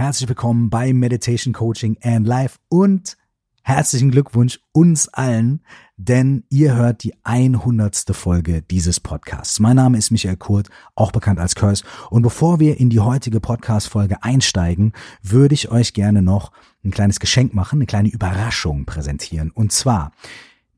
Herzlich willkommen bei Meditation Coaching and Life und herzlichen Glückwunsch uns allen, denn ihr hört die 100. Folge dieses Podcasts. Mein Name ist Michael Kurt, auch bekannt als Curse. Und bevor wir in die heutige Podcast-Folge einsteigen, würde ich euch gerne noch ein kleines Geschenk machen, eine kleine Überraschung präsentieren. Und zwar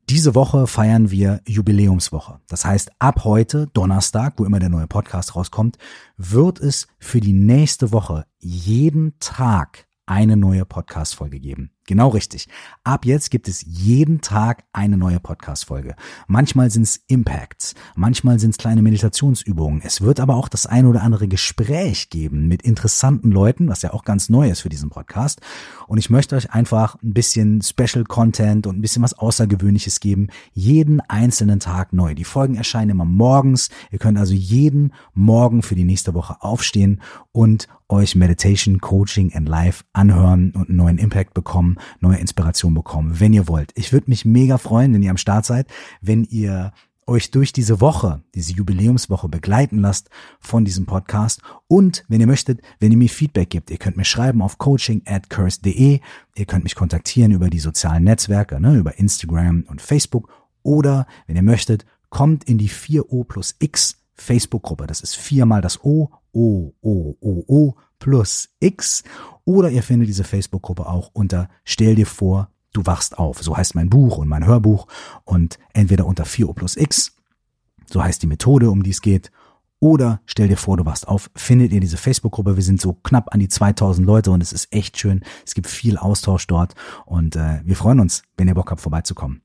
diese Woche feiern wir Jubiläumswoche. Das heißt, ab heute, Donnerstag, wo immer der neue Podcast rauskommt, wird es für die nächste Woche jeden Tag eine neue Podcast-Folge geben. Genau richtig. Ab jetzt gibt es jeden Tag eine neue Podcast-Folge. Manchmal sind es Impacts, manchmal sind es kleine Meditationsübungen. Es wird aber auch das ein oder andere Gespräch geben mit interessanten Leuten, was ja auch ganz neu ist für diesen Podcast. Und ich möchte euch einfach ein bisschen Special Content und ein bisschen was Außergewöhnliches geben. Jeden einzelnen Tag neu. Die Folgen erscheinen immer morgens. Ihr könnt also jeden Morgen für die nächste Woche aufstehen und euch Meditation, Coaching and Life anhören und einen neuen Impact bekommen neue Inspiration bekommen, wenn ihr wollt. Ich würde mich mega freuen, wenn ihr am Start seid, wenn ihr euch durch diese Woche, diese Jubiläumswoche begleiten lasst von diesem Podcast und wenn ihr möchtet, wenn ihr mir Feedback gibt, ihr könnt mir schreiben auf coaching at curse.de, ihr könnt mich kontaktieren über die sozialen Netzwerke, ne, über Instagram und Facebook oder wenn ihr möchtet, kommt in die 4O plus X Facebook-Gruppe. Das ist viermal das O, O, O, O, O plus X oder ihr findet diese Facebook-Gruppe auch unter Stell dir vor, du wachst auf. So heißt mein Buch und mein Hörbuch. Und entweder unter 4O plus X, so heißt die Methode, um die es geht, oder stell dir vor, du wachst auf, findet ihr diese Facebook-Gruppe. Wir sind so knapp an die 2000 Leute und es ist echt schön. Es gibt viel Austausch dort und äh, wir freuen uns, wenn ihr Bock habt, vorbeizukommen.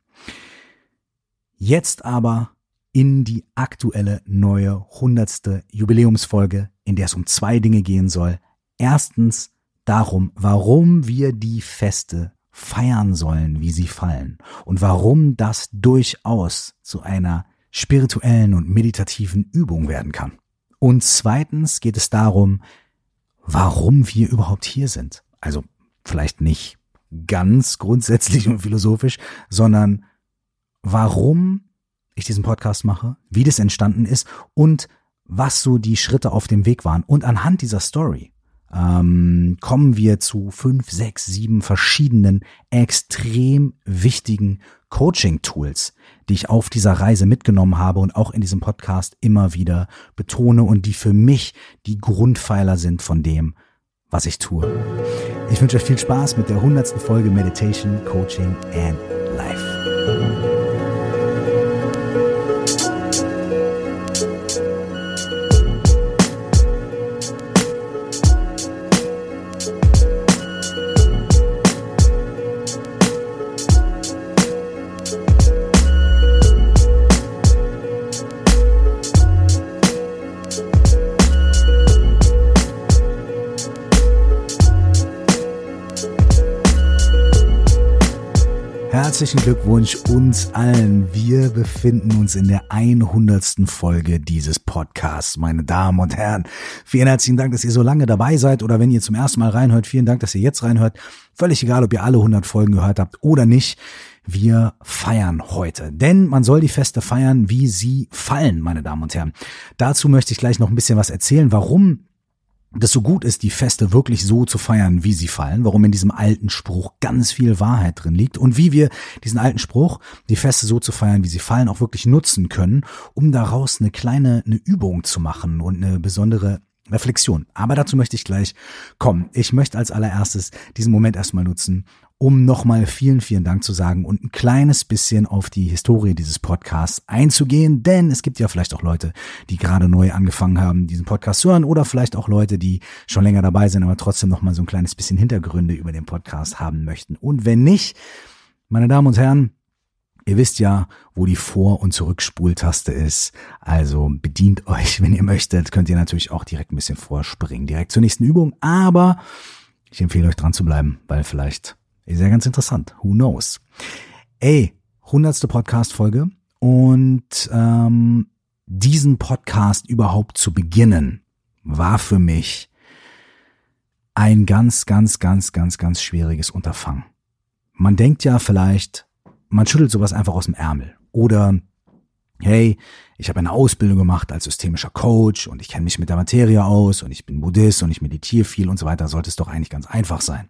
Jetzt aber in die aktuelle neue hundertste Jubiläumsfolge, in der es um zwei Dinge gehen soll. Erstens darum, warum wir die Feste feiern sollen, wie sie fallen und warum das durchaus zu einer spirituellen und meditativen Übung werden kann. Und zweitens geht es darum, warum wir überhaupt hier sind. Also vielleicht nicht ganz grundsätzlich und philosophisch, sondern warum ich diesen Podcast mache, wie das entstanden ist und was so die Schritte auf dem Weg waren. Und anhand dieser Story ähm, kommen wir zu fünf, sechs, sieben verschiedenen extrem wichtigen Coaching-Tools, die ich auf dieser Reise mitgenommen habe und auch in diesem Podcast immer wieder betone und die für mich die Grundpfeiler sind von dem, was ich tue. Ich wünsche euch viel Spaß mit der hundertsten Folge Meditation, Coaching and Life. Herzlichen Glückwunsch uns allen. Wir befinden uns in der 100. Folge dieses Podcasts, meine Damen und Herren. Vielen herzlichen Dank, dass ihr so lange dabei seid oder wenn ihr zum ersten Mal reinhört, vielen Dank, dass ihr jetzt reinhört. Völlig egal, ob ihr alle 100 Folgen gehört habt oder nicht. Wir feiern heute, denn man soll die Feste feiern, wie sie fallen, meine Damen und Herren. Dazu möchte ich gleich noch ein bisschen was erzählen, warum das so gut ist, die Feste wirklich so zu feiern, wie sie fallen, warum in diesem alten Spruch ganz viel Wahrheit drin liegt und wie wir diesen alten Spruch, die Feste so zu feiern, wie sie fallen, auch wirklich nutzen können, um daraus eine kleine eine Übung zu machen und eine besondere Reflexion. Aber dazu möchte ich gleich kommen. Ich möchte als allererstes diesen Moment erstmal nutzen, um nochmal vielen, vielen Dank zu sagen und ein kleines bisschen auf die Historie dieses Podcasts einzugehen, denn es gibt ja vielleicht auch Leute, die gerade neu angefangen haben, diesen Podcast zu hören oder vielleicht auch Leute, die schon länger dabei sind, aber trotzdem nochmal so ein kleines bisschen Hintergründe über den Podcast haben möchten. Und wenn nicht, meine Damen und Herren, Ihr wisst ja, wo die Vor- und Zurückspultaste ist. Also bedient euch, wenn ihr möchtet. Könnt ihr natürlich auch direkt ein bisschen vorspringen, direkt zur nächsten Übung. Aber ich empfehle euch dran zu bleiben, weil vielleicht ist ja ganz interessant. Who knows? Ey, hundertste Podcast-Folge und ähm, diesen Podcast überhaupt zu beginnen, war für mich ein ganz, ganz, ganz, ganz, ganz schwieriges Unterfangen. Man denkt ja vielleicht, man schüttelt sowas einfach aus dem Ärmel oder hey, ich habe eine Ausbildung gemacht als systemischer Coach und ich kenne mich mit der Materie aus und ich bin Buddhist und ich meditiere viel und so weiter, sollte es doch eigentlich ganz einfach sein.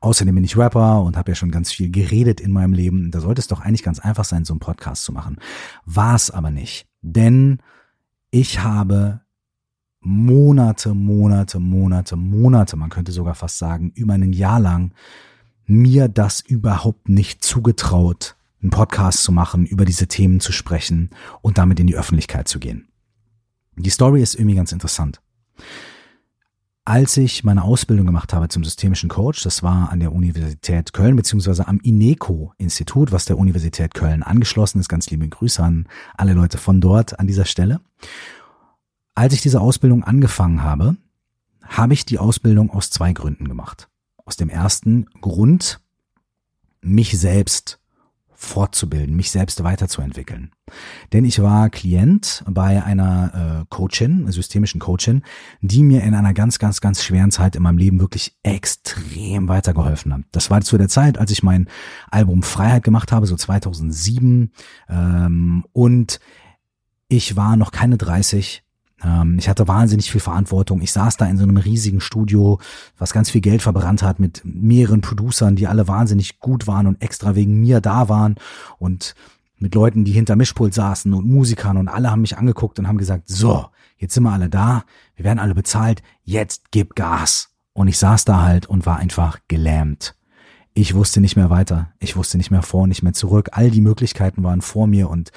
Außerdem bin ich Rapper und habe ja schon ganz viel geredet in meinem Leben. Da sollte es doch eigentlich ganz einfach sein, so einen Podcast zu machen. War es aber nicht. Denn ich habe Monate, Monate, Monate, Monate, man könnte sogar fast sagen, über ein Jahr lang mir das überhaupt nicht zugetraut, einen Podcast zu machen, über diese Themen zu sprechen und damit in die Öffentlichkeit zu gehen. Die Story ist irgendwie ganz interessant. Als ich meine Ausbildung gemacht habe zum systemischen Coach, das war an der Universität Köln beziehungsweise am INECO-Institut, was der Universität Köln angeschlossen ist. Ganz liebe Grüße an alle Leute von dort an dieser Stelle. Als ich diese Ausbildung angefangen habe, habe ich die Ausbildung aus zwei Gründen gemacht. Aus dem ersten Grund, mich selbst fortzubilden, mich selbst weiterzuentwickeln. Denn ich war Klient bei einer äh, Coachin, systemischen Coachin, die mir in einer ganz, ganz, ganz schweren Zeit in meinem Leben wirklich extrem weitergeholfen hat. Das war zu der Zeit, als ich mein Album Freiheit gemacht habe, so 2007. Ähm, und ich war noch keine 30 ähm, ich hatte wahnsinnig viel Verantwortung. Ich saß da in so einem riesigen Studio, was ganz viel Geld verbrannt hat mit mehreren Producern, die alle wahnsinnig gut waren und extra wegen mir da waren und mit Leuten, die hinter Mischpult saßen und Musikern und alle haben mich angeguckt und haben gesagt, so, jetzt sind wir alle da, wir werden alle bezahlt, jetzt gib Gas. Und ich saß da halt und war einfach gelähmt. Ich wusste nicht mehr weiter. Ich wusste nicht mehr vor, nicht mehr zurück. All die Möglichkeiten waren vor mir und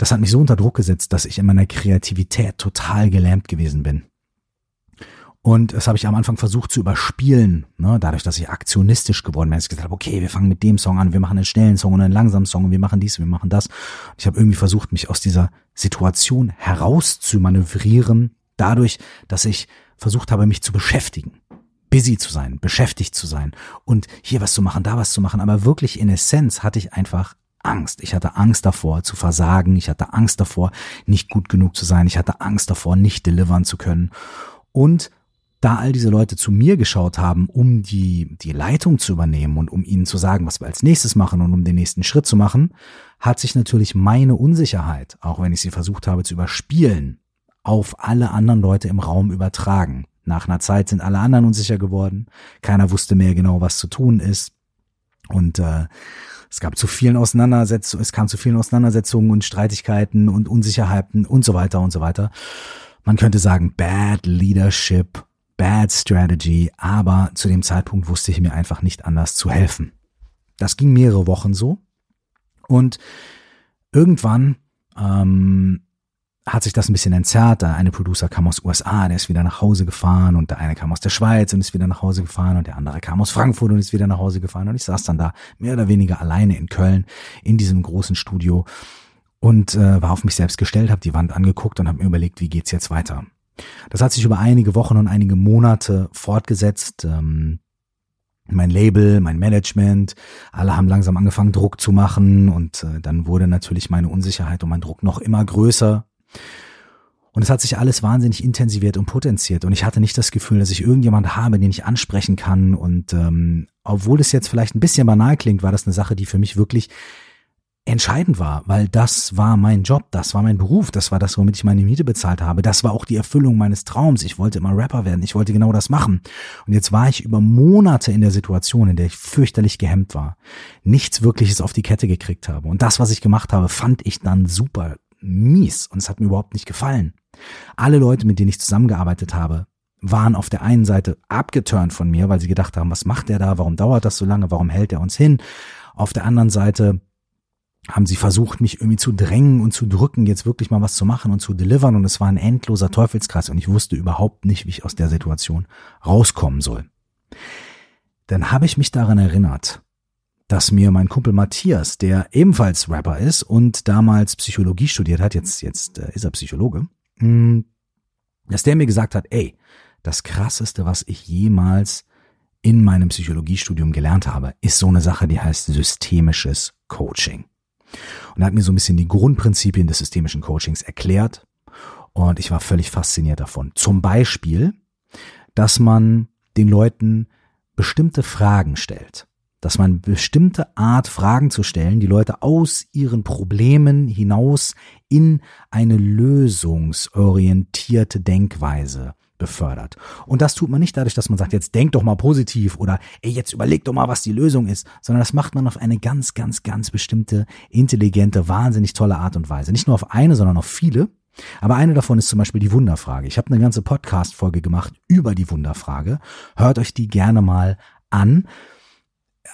das hat mich so unter Druck gesetzt, dass ich in meiner Kreativität total gelähmt gewesen bin. Und das habe ich am Anfang versucht zu überspielen, ne? dadurch, dass ich aktionistisch geworden bin. Ich gesagt habe, okay, wir fangen mit dem Song an, wir machen einen schnellen Song und einen langsamen Song und wir machen dies, wir machen das. Ich habe irgendwie versucht, mich aus dieser Situation herauszumanövrieren, dadurch, dass ich versucht habe, mich zu beschäftigen busy zu sein, beschäftigt zu sein und hier was zu machen, da was zu machen. Aber wirklich in Essenz hatte ich einfach Angst. Ich hatte Angst davor zu versagen. Ich hatte Angst davor, nicht gut genug zu sein. Ich hatte Angst davor, nicht delivern zu können. Und da all diese Leute zu mir geschaut haben, um die, die Leitung zu übernehmen und um ihnen zu sagen, was wir als nächstes machen und um den nächsten Schritt zu machen, hat sich natürlich meine Unsicherheit, auch wenn ich sie versucht habe zu überspielen, auf alle anderen Leute im Raum übertragen. Nach einer Zeit sind alle anderen unsicher geworden. Keiner wusste mehr genau, was zu tun ist. Und äh, es gab zu vielen Auseinandersetzungen, es kam zu vielen Auseinandersetzungen und Streitigkeiten und Unsicherheiten und so weiter und so weiter. Man könnte sagen, bad leadership, bad strategy, aber zu dem Zeitpunkt wusste ich mir einfach nicht anders zu helfen. Das ging mehrere Wochen so und irgendwann ähm, hat sich das ein bisschen entzerrt. Der eine Producer kam aus USA, der ist wieder nach Hause gefahren und der eine kam aus der Schweiz und ist wieder nach Hause gefahren und der andere kam aus Frankfurt und ist wieder nach Hause gefahren und ich saß dann da mehr oder weniger alleine in Köln in diesem großen Studio und äh, war auf mich selbst gestellt, habe die Wand angeguckt und habe mir überlegt, wie geht's jetzt weiter. Das hat sich über einige Wochen und einige Monate fortgesetzt. Ähm, mein Label, mein Management, alle haben langsam angefangen, Druck zu machen und äh, dann wurde natürlich meine Unsicherheit und mein Druck noch immer größer. Und es hat sich alles wahnsinnig intensiviert und potenziert. Und ich hatte nicht das Gefühl, dass ich irgendjemand habe, den ich ansprechen kann. Und ähm, obwohl es jetzt vielleicht ein bisschen banal klingt, war das eine Sache, die für mich wirklich entscheidend war, weil das war mein Job, das war mein Beruf, das war das, womit ich meine Miete bezahlt habe, das war auch die Erfüllung meines Traums. Ich wollte immer Rapper werden, ich wollte genau das machen. Und jetzt war ich über Monate in der Situation, in der ich fürchterlich gehemmt war, nichts Wirkliches auf die Kette gekriegt habe. Und das, was ich gemacht habe, fand ich dann super mies und es hat mir überhaupt nicht gefallen. Alle Leute, mit denen ich zusammengearbeitet habe, waren auf der einen Seite abgeturnt von mir, weil sie gedacht haben, was macht der da, warum dauert das so lange, warum hält er uns hin? Auf der anderen Seite haben sie versucht, mich irgendwie zu drängen und zu drücken, jetzt wirklich mal was zu machen und zu delivern und es war ein endloser Teufelskreis und ich wusste überhaupt nicht, wie ich aus der Situation rauskommen soll. Dann habe ich mich daran erinnert, dass mir mein Kumpel Matthias, der ebenfalls Rapper ist und damals Psychologie studiert hat, jetzt, jetzt äh, ist er Psychologe, mh, hm, dass der mir gesagt hat, ey, das krasseste, was ich jemals in meinem Psychologiestudium gelernt habe, ist so eine Sache, die heißt systemisches Coaching. Und er hat mir so ein bisschen die Grundprinzipien des systemischen Coachings erklärt und ich war völlig fasziniert davon. Zum Beispiel, dass man den Leuten bestimmte Fragen stellt dass man bestimmte Art Fragen zu stellen, die Leute aus ihren Problemen hinaus in eine lösungsorientierte Denkweise befördert. Und das tut man nicht dadurch, dass man sagt, jetzt denk doch mal positiv oder ey, jetzt überleg doch mal, was die Lösung ist, sondern das macht man auf eine ganz, ganz, ganz bestimmte, intelligente, wahnsinnig tolle Art und Weise. Nicht nur auf eine, sondern auf viele. Aber eine davon ist zum Beispiel die Wunderfrage. Ich habe eine ganze Podcast-Folge gemacht über die Wunderfrage. Hört euch die gerne mal an.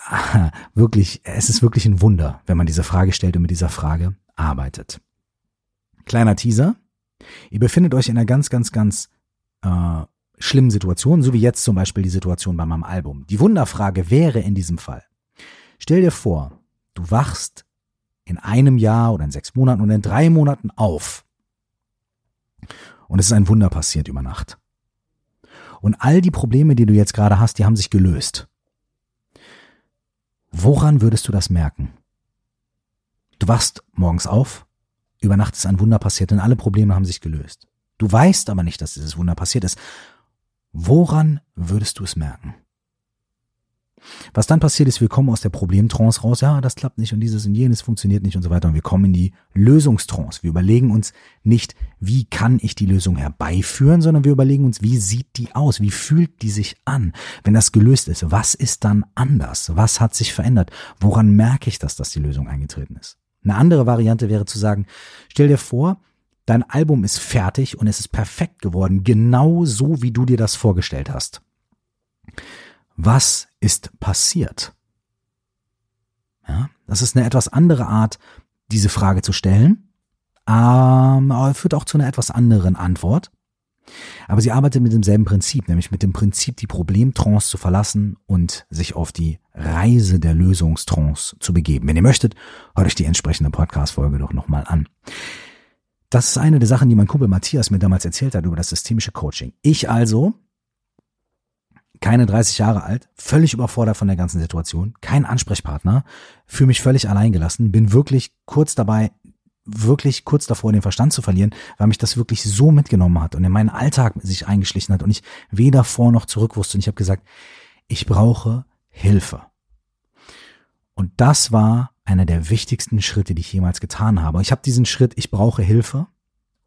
wirklich, es ist wirklich ein Wunder, wenn man diese Frage stellt und mit dieser Frage arbeitet. Kleiner Teaser. Ihr befindet euch in einer ganz, ganz, ganz äh, schlimmen Situation, so wie jetzt zum Beispiel die Situation bei meinem Album. Die Wunderfrage wäre in diesem Fall. Stell dir vor, du wachst in einem Jahr oder in sechs Monaten oder in drei Monaten auf. Und es ist ein Wunder passiert über Nacht. Und all die Probleme, die du jetzt gerade hast, die haben sich gelöst. Woran würdest du das merken? Du wachst morgens auf, über Nacht ist ein Wunder passiert und alle Probleme haben sich gelöst. Du weißt aber nicht, dass dieses Wunder passiert ist. Woran würdest du es merken? Was dann passiert ist, wir kommen aus der Problemtrance raus, ja, das klappt nicht und dieses und jenes funktioniert nicht und so weiter und wir kommen in die Lösungstrance. Wir überlegen uns nicht, wie kann ich die Lösung herbeiführen, sondern wir überlegen uns, wie sieht die aus, wie fühlt die sich an, wenn das gelöst ist, was ist dann anders, was hat sich verändert, woran merke ich das, dass die Lösung eingetreten ist. Eine andere Variante wäre zu sagen, stell dir vor, dein Album ist fertig und es ist perfekt geworden, genau so, wie du dir das vorgestellt hast. Was ist passiert? Ja, das ist eine etwas andere Art, diese Frage zu stellen, ähm, aber führt auch zu einer etwas anderen Antwort. Aber sie arbeitet mit demselben Prinzip, nämlich mit dem Prinzip, die Problemtrance zu verlassen und sich auf die Reise der Lösungstrance zu begeben. Wenn ihr möchtet, hört euch die entsprechende Podcast-Folge doch nochmal an. Das ist eine der Sachen, die mein Kumpel Matthias mir damals erzählt hat über das systemische Coaching. Ich also keine 30 Jahre alt, völlig überfordert von der ganzen Situation, kein Ansprechpartner, fühle mich völlig alleingelassen, bin wirklich kurz dabei, wirklich kurz davor, den Verstand zu verlieren, weil mich das wirklich so mitgenommen hat und in meinen Alltag sich eingeschlichen hat und ich weder vor noch zurück wusste. Und ich habe gesagt, ich brauche Hilfe. Und das war einer der wichtigsten Schritte, die ich jemals getan habe. Ich habe diesen Schritt, ich brauche Hilfe,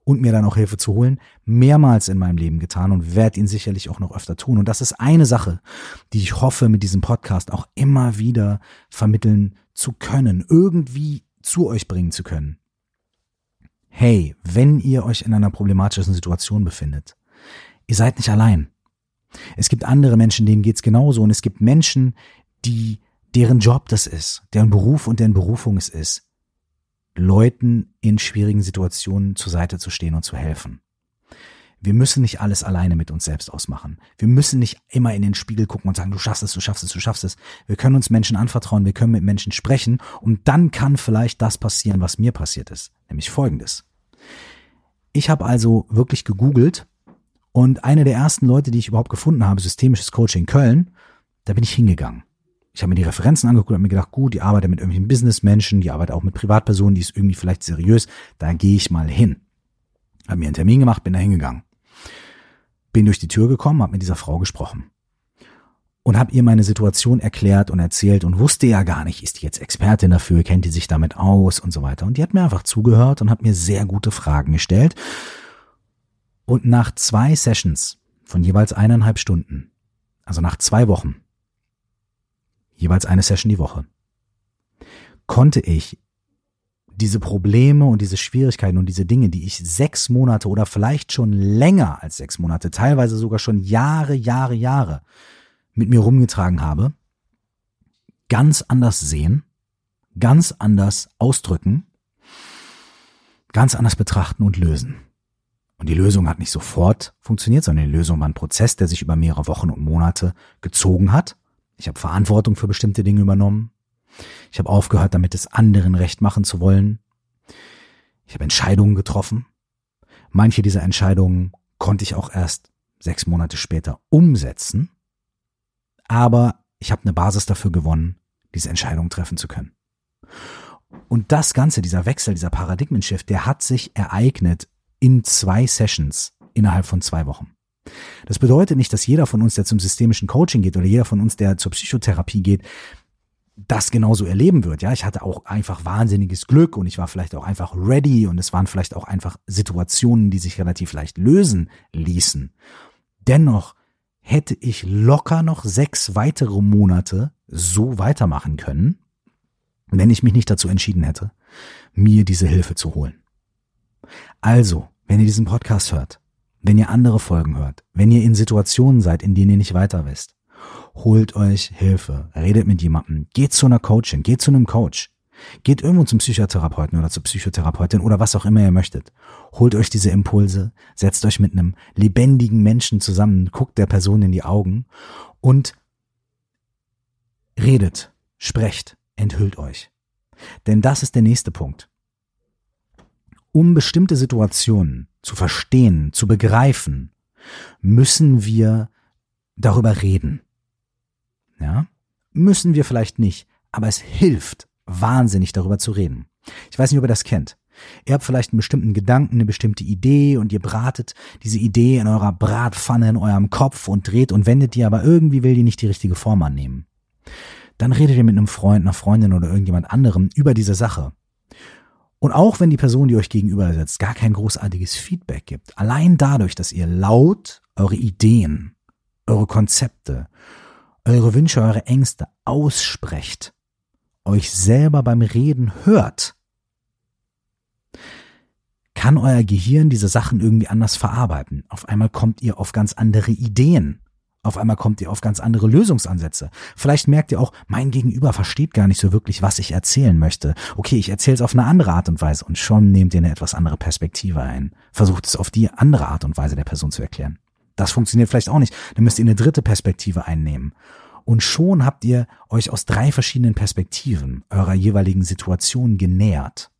und mir dann auch Hilfe zu holen, mehrmals in meinem Leben getan und werde ihn sicherlich auch noch öfter tun. Und das ist eine Sache, die ich hoffe, mit diesem Podcast auch immer wieder vermitteln zu können, irgendwie zu euch bringen zu können. Hey, wenn ihr euch in einer problematischen Situation befindet, ihr seid nicht allein. Es gibt andere Menschen, denen geht's genauso und es gibt Menschen, die deren Job das ist, deren Beruf und deren Berufung es ist, Leuten in schwierigen Situationen zur Seite zu stehen und zu helfen. Wir müssen nicht alles alleine mit uns selbst ausmachen. Wir müssen nicht immer in den Spiegel gucken und sagen, du schaffst es, du schaffst es, du schaffst es. Wir können uns Menschen anvertrauen, wir können mit Menschen sprechen und dann kann vielleicht das passieren, was mir passiert ist. Nämlich folgendes. Ich habe also wirklich gegoogelt und eine der ersten Leute, die ich überhaupt gefunden habe, systemisches Coaching Köln, da bin ich hingegangen ich habe mir die Referenzen angeguckt und mir gedacht, gut, die arbeitet mit irgendwelchen Businessmenschen, die arbeitet auch mit Privatpersonen, die ist irgendwie vielleicht seriös, da gehe ich mal hin. Habe mir einen Termin gemacht, bin da hingegangen. Bin durch die Tür gekommen, habe mit dieser Frau gesprochen und habe ihr meine Situation erklärt und erzählt und wusste ja gar nicht, ist die jetzt Expertin dafür, kennt die sich damit aus und so weiter. Und die hat mir einfach zugehört und hat mir sehr gute Fragen gestellt. Und nach zwei Sessions von jeweils eineinhalb Stunden, also nach zwei Wochen, jeweils eine Session die Woche, konnte ich diese Probleme und diese Schwierigkeiten und diese Dinge, die ich sechs Monate oder vielleicht schon länger als sechs Monate, teilweise sogar schon Jahre, Jahre, Jahre mit mir rumgetragen habe, ganz anders sehen, ganz anders ausdrücken, ganz anders betrachten und lösen. Und die Lösung hat nicht sofort funktioniert, sondern die Lösung war ein Prozess, der sich über mehrere Wochen und Monate gezogen hat ich habe Verantwortung für bestimmte Dinge übernommen. Ich habe aufgehört, damit es anderen recht machen zu wollen. Ich habe Entscheidungen getroffen. Manche dieser Entscheidungen konnte ich auch erst sechs Monate später umsetzen. Aber ich habe eine Basis dafür gewonnen, diese Entscheidung treffen zu können. Und das Ganze, dieser Wechsel, dieser Paradigmenshift, der hat sich ereignet in zwei Sessions innerhalb von zwei Wochen. Das bedeutet nicht, dass jeder von uns, der zum systemischen Coaching geht oder jeder von uns, der zur Psychotherapie geht, das genauso erleben wird. Ja, ich hatte auch einfach wahnsinniges Glück und ich war vielleicht auch einfach ready und es waren vielleicht auch einfach Situationen, die sich relativ leicht lösen ließen. Dennoch hätte ich locker noch sechs weitere Monate so weitermachen können, wenn ich mich nicht dazu entschieden hätte, mir diese Hilfe zu holen. Also, wenn ihr diesen Podcast hört, wenn ihr andere Folgen hört, wenn ihr in Situationen seid, in denen ihr nicht weiter wisst, holt euch Hilfe, redet mit jemandem, geht zu einer Coachin, geht zu einem Coach, geht irgendwo zum Psychotherapeuten oder zur Psychotherapeutin oder was auch immer ihr möchtet. Holt euch diese Impulse, setzt euch mit einem lebendigen Menschen zusammen, guckt der Person in die Augen und redet, sprecht, enthüllt euch. Denn das ist der nächste Punkt. Um bestimmte Situationen zu verstehen, zu begreifen, müssen wir darüber reden. Ja? Müssen wir vielleicht nicht, aber es hilft wahnsinnig darüber zu reden. Ich weiß nicht, ob ihr das kennt. Ihr habt vielleicht einen bestimmten Gedanken, eine bestimmte Idee und ihr bratet diese Idee in eurer Bratpfanne in eurem Kopf und dreht und wendet die, aber irgendwie will die nicht die richtige Form annehmen. Dann redet ihr mit einem Freund, einer Freundin oder irgendjemand anderem über diese Sache. Und auch wenn die Person, die euch gegenüber sitzt, gar kein großartiges Feedback gibt, allein dadurch, dass ihr laut eure Ideen, eure Konzepte, eure Wünsche, eure Ängste aussprecht, euch selber beim Reden hört, kann euer Gehirn diese Sachen irgendwie anders verarbeiten. Auf einmal kommt ihr auf ganz andere Ideen. Auf einmal kommt ihr auf ganz andere Lösungsansätze. Vielleicht merkt ihr auch, mein Gegenüber versteht gar nicht so wirklich, was ich erzählen möchte. Okay, ich erzähle es auf eine andere Art und Weise und schon nehmt ihr eine etwas andere Perspektive ein. Versucht es auf die andere Art und Weise der Person zu erklären. Das funktioniert vielleicht auch nicht. Dann müsst ihr eine dritte Perspektive einnehmen. Und schon habt ihr euch aus drei verschiedenen Perspektiven eurer jeweiligen Situation genähert.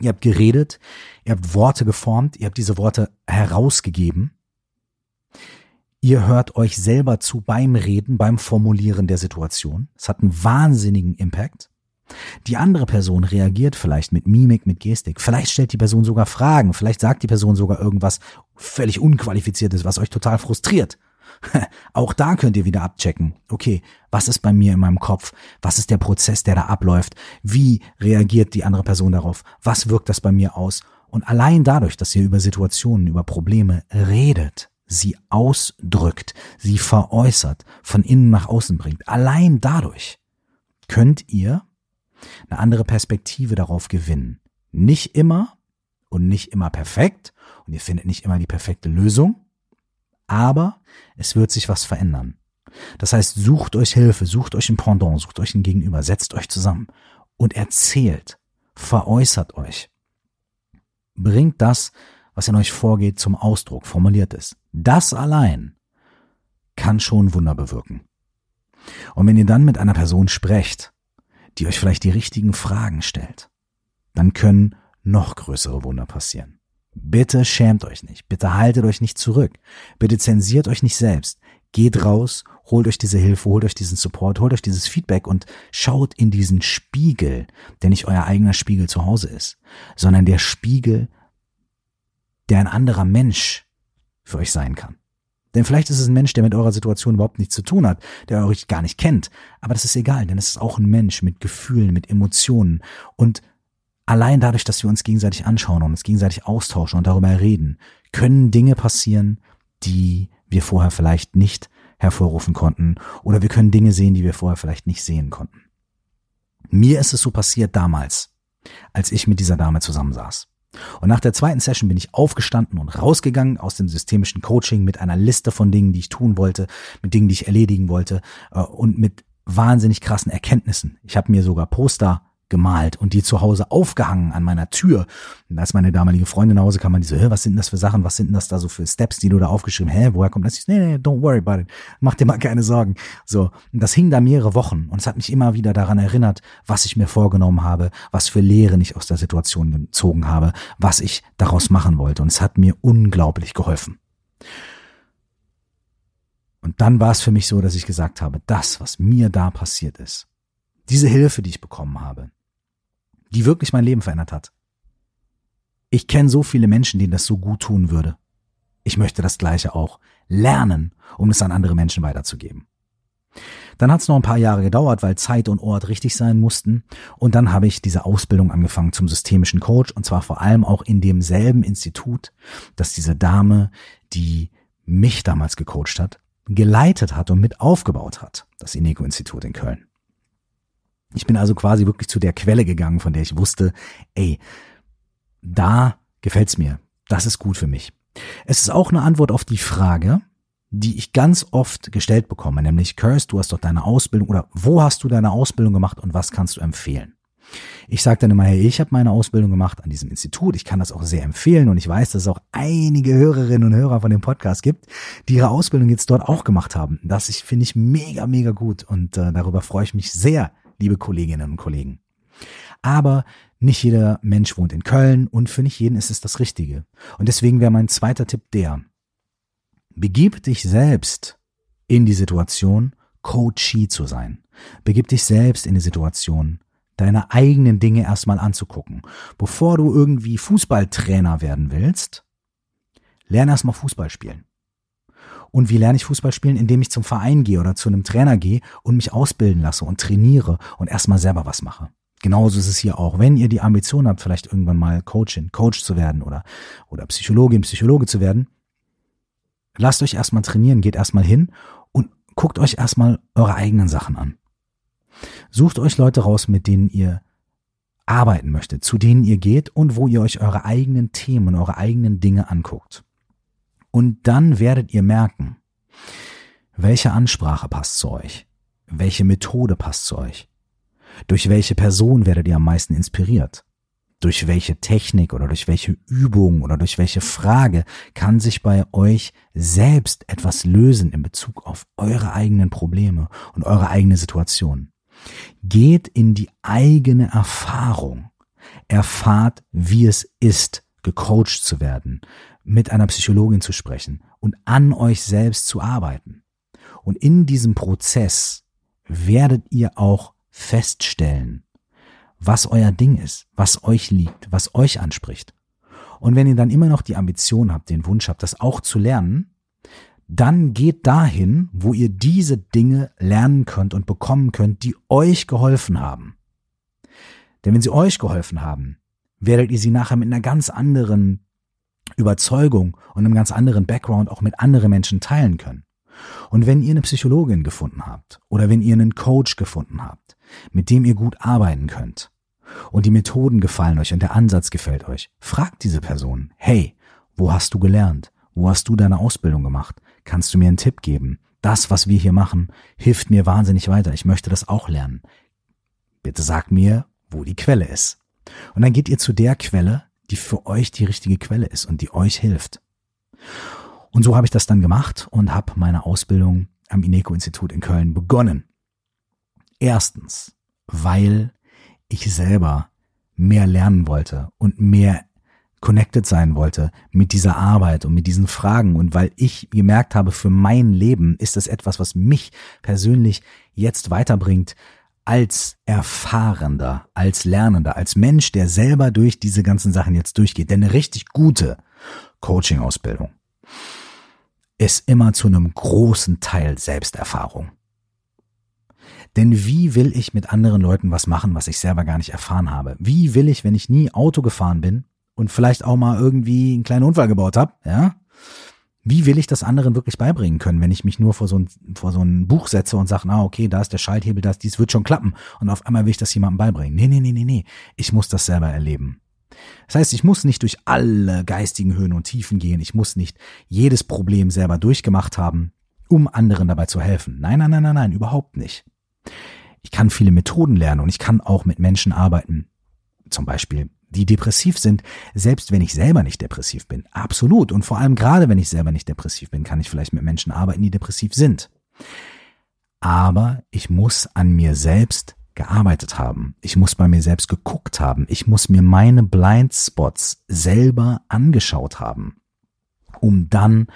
Ihr habt geredet, ihr habt Worte geformt, ihr habt diese Worte herausgegeben. Ihr hört euch selber zu beim Reden, beim Formulieren der Situation. Es hat einen wahnsinnigen Impact. Die andere Person reagiert vielleicht mit Mimik, mit Gestik. Vielleicht stellt die Person sogar Fragen. Vielleicht sagt die Person sogar irgendwas völlig unqualifiziertes, was euch total frustriert. Auch da könnt ihr wieder abchecken. Okay, was ist bei mir in meinem Kopf? Was ist der Prozess, der da abläuft? Wie reagiert die andere Person darauf? Was wirkt das bei mir aus? Und allein dadurch, dass ihr über Situationen, über Probleme redet, sie ausdrückt, sie veräußert, von innen nach außen bringt, allein dadurch könnt ihr eine andere Perspektive darauf gewinnen. Nicht immer und nicht immer perfekt und ihr findet nicht immer die perfekte Lösung, aber es wird sich was verändern. Das heißt, sucht euch Hilfe, sucht euch ein Pendant, sucht euch ein Gegenüber, setzt euch zusammen und erzählt, veräußert euch. Bringt das, was in euch vorgeht, zum Ausdruck, formuliert es. Das allein kann schon Wunder bewirken. Und wenn ihr dann mit einer Person sprecht, die euch vielleicht die richtigen Fragen stellt, dann können noch größere Wunder passieren. Bitte schämt euch nicht. Bitte haltet euch nicht zurück. Bitte zensiert euch nicht selbst. Geht raus, holt euch diese Hilfe, holt euch diesen Support, holt euch dieses Feedback und schaut in diesen Spiegel, der nicht euer eigener Spiegel zu Hause ist, sondern der Spiegel, der ein anderer Mensch für euch sein kann. Denn vielleicht ist es ein Mensch, der mit eurer Situation überhaupt nichts zu tun hat, der euch gar nicht kennt. Aber das ist egal, denn es ist auch ein Mensch mit Gefühlen, mit Emotionen. Und allein dadurch, dass wir uns gegenseitig anschauen und uns gegenseitig austauschen und darüber reden, können Dinge passieren, die wir vorher vielleicht nicht hervorrufen konnten oder wir können Dinge sehen, die wir vorher vielleicht nicht sehen konnten. Mir ist es so passiert damals, als ich mit dieser Dame zusammensaß. Und nach der zweiten Session bin ich aufgestanden und rausgegangen aus dem systemischen Coaching mit einer Liste von Dingen, die ich tun wollte, mit Dingen, die ich erledigen wollte äh, und mit wahnsinnig krassen Erkenntnissen. Ich habe mir sogar Poster gemalt und die zu Hause aufgehangen an meiner Tür. Und als meine damalige Freundin nach Hause kam, man die so, hä, was sind denn das für Sachen, was sind denn das da so für Steps, die du da aufgeschrieben, hä, woher kommt das? Ich, nee, nee, don't worry about it, mach dir mal keine Sorgen. So, und das hing da mehrere Wochen und es hat mich immer wieder daran erinnert, was ich mir vorgenommen habe, was für Lehren ich aus der Situation gezogen habe, was ich daraus machen wollte und es hat mir unglaublich geholfen. Und dann war es für mich so, dass ich gesagt habe, das, was mir da passiert ist, diese Hilfe, die ich bekommen habe, die wirklich mein Leben verändert hat. Ich kenne so viele Menschen, denen das so gut tun würde. Ich möchte das Gleiche auch lernen, um es an andere Menschen weiterzugeben. Dann hat es noch ein paar Jahre gedauert, weil Zeit und Ort richtig sein mussten. Und dann habe ich diese Ausbildung angefangen zum systemischen Coach und zwar vor allem auch in demselben Institut, das diese Dame, die mich damals gecoacht hat, geleitet hat und mit aufgebaut hat, das Ineco-Institut in Köln. Ich bin also quasi wirklich zu der Quelle gegangen, von der ich wusste, ey, da gefällt's mir, das ist gut für mich. Es ist auch eine Antwort auf die Frage, die ich ganz oft gestellt bekomme, nämlich Curse, du hast doch deine Ausbildung oder wo hast du deine Ausbildung gemacht und was kannst du empfehlen? Ich sage dann immer, hey, ich habe meine Ausbildung gemacht an diesem Institut. Ich kann das auch sehr empfehlen und ich weiß, dass es auch einige Hörerinnen und Hörer von dem Podcast gibt, die ihre Ausbildung jetzt dort auch gemacht haben. Das finde ich mega, mega gut und äh, darüber freue ich mich sehr, liebe Kolleginnen und Kollegen. Aber nicht jeder Mensch wohnt in Köln und für nicht jeden ist es das Richtige. Und deswegen wäre mein zweiter Tipp der, begib dich selbst in die Situation, Coachee zu sein. Begib dich selbst in die Situation, deine eigenen Dinge erstmal anzugucken. Bevor du irgendwie Fußballtrainer werden willst, lerne erstmal Fußball spielen. Und wie lerne ich Fußball spielen? Indem ich zum Verein gehe oder zu einem Trainer gehe und mich ausbilden lasse und trainiere und erstmal selber was mache. Genauso ist es hier auch. Wenn ihr die Ambition habt, vielleicht irgendwann mal Coachin, Coach zu werden oder, oder Psychologin, Psychologe zu werden, lasst euch erstmal trainieren, geht erstmal hin und guckt euch erstmal eure eigenen Sachen an. Sucht euch Leute raus, mit denen ihr arbeiten möchtet, zu denen ihr geht und wo ihr euch eure eigenen Themen eure eigenen Dinge anguckt. Und dann werdet ihr merken, welche Ansprache passt zu euch, welche Methode passt zu euch, durch welche Person werdet ihr am meisten inspiriert, durch welche Technik oder durch welche Übung oder durch welche Frage kann sich bei euch selbst etwas lösen in Bezug auf eure eigenen Probleme und eure eigene Situation. Geht in die eigene Erfahrung. Erfahrt, wie es ist, gecoacht zu werden, mit einer Psychologin zu sprechen und an euch selbst zu arbeiten. Und in diesem Prozess werdet ihr auch feststellen, was euer Ding ist, was euch liegt, was euch anspricht. Und wenn ihr dann immer noch die Ambition habt, den Wunsch habt, das auch zu lernen, dann geht dahin, wo ihr diese Dinge lernen könnt und bekommen könnt, die euch geholfen haben. Denn wenn sie euch geholfen haben, werdet ihr sie nachher mit einer ganz anderen Überzeugung und einem ganz anderen Background auch mit anderen Menschen teilen können. Und wenn ihr eine Psychologin gefunden habt oder wenn ihr einen Coach gefunden habt, mit dem ihr gut arbeiten könnt und die Methoden gefallen euch und der Ansatz gefällt euch, fragt diese Person, hey, wo hast du gelernt? Wo hast du deine Ausbildung gemacht? Kannst du mir einen Tipp geben? Das, was wir hier machen, hilft mir wahnsinnig weiter. Ich möchte das auch lernen. Bitte sag mir, wo die Quelle ist. Und dann geht ihr zu der Quelle, die für euch die richtige Quelle ist und die euch hilft. Und so habe ich das dann gemacht und habe meine Ausbildung am Ineco-Institut in Köln begonnen. Erstens, weil ich selber mehr lernen wollte und mehr connected sein wollte mit dieser Arbeit und mit diesen Fragen und weil ich gemerkt habe, für mein Leben ist es etwas, was mich persönlich jetzt weiterbringt als Erfahrender, als Lernender, als Mensch, der selber durch diese ganzen Sachen jetzt durchgeht. Denn eine richtig gute Coaching-Ausbildung ist immer zu einem großen Teil Selbsterfahrung. Denn wie will ich mit anderen Leuten was machen, was ich selber gar nicht erfahren habe? Wie will ich, wenn ich nie Auto gefahren bin, und vielleicht auch mal irgendwie einen kleinen Unfall gebaut habe, ja, wie will ich das anderen wirklich beibringen können, wenn ich mich nur vor so ein, vor so ein Buch setze und sage, ah, okay, da ist der Schalthebel, das, dies wird schon klappen. Und auf einmal will ich das jemandem beibringen. Nee, nee, nee, nee, nee. Ich muss das selber erleben. Das heißt, ich muss nicht durch alle geistigen Höhen und Tiefen gehen. Ich muss nicht jedes Problem selber durchgemacht haben, um anderen dabei zu helfen. Nein, nein, nein, nein, nein, überhaupt nicht. Ich kann viele Methoden lernen und ich kann auch mit Menschen arbeiten. Zum Beispiel die depressiv sind, selbst wenn ich selber nicht depressiv bin. Absolut. Und vor allem gerade wenn ich selber nicht depressiv bin, kann ich vielleicht mit Menschen arbeiten, die depressiv sind. Aber ich muss an mir selbst gearbeitet haben. Ich muss bei mir selbst geguckt haben. Ich muss mir meine Blindspots selber angeschaut haben, um dann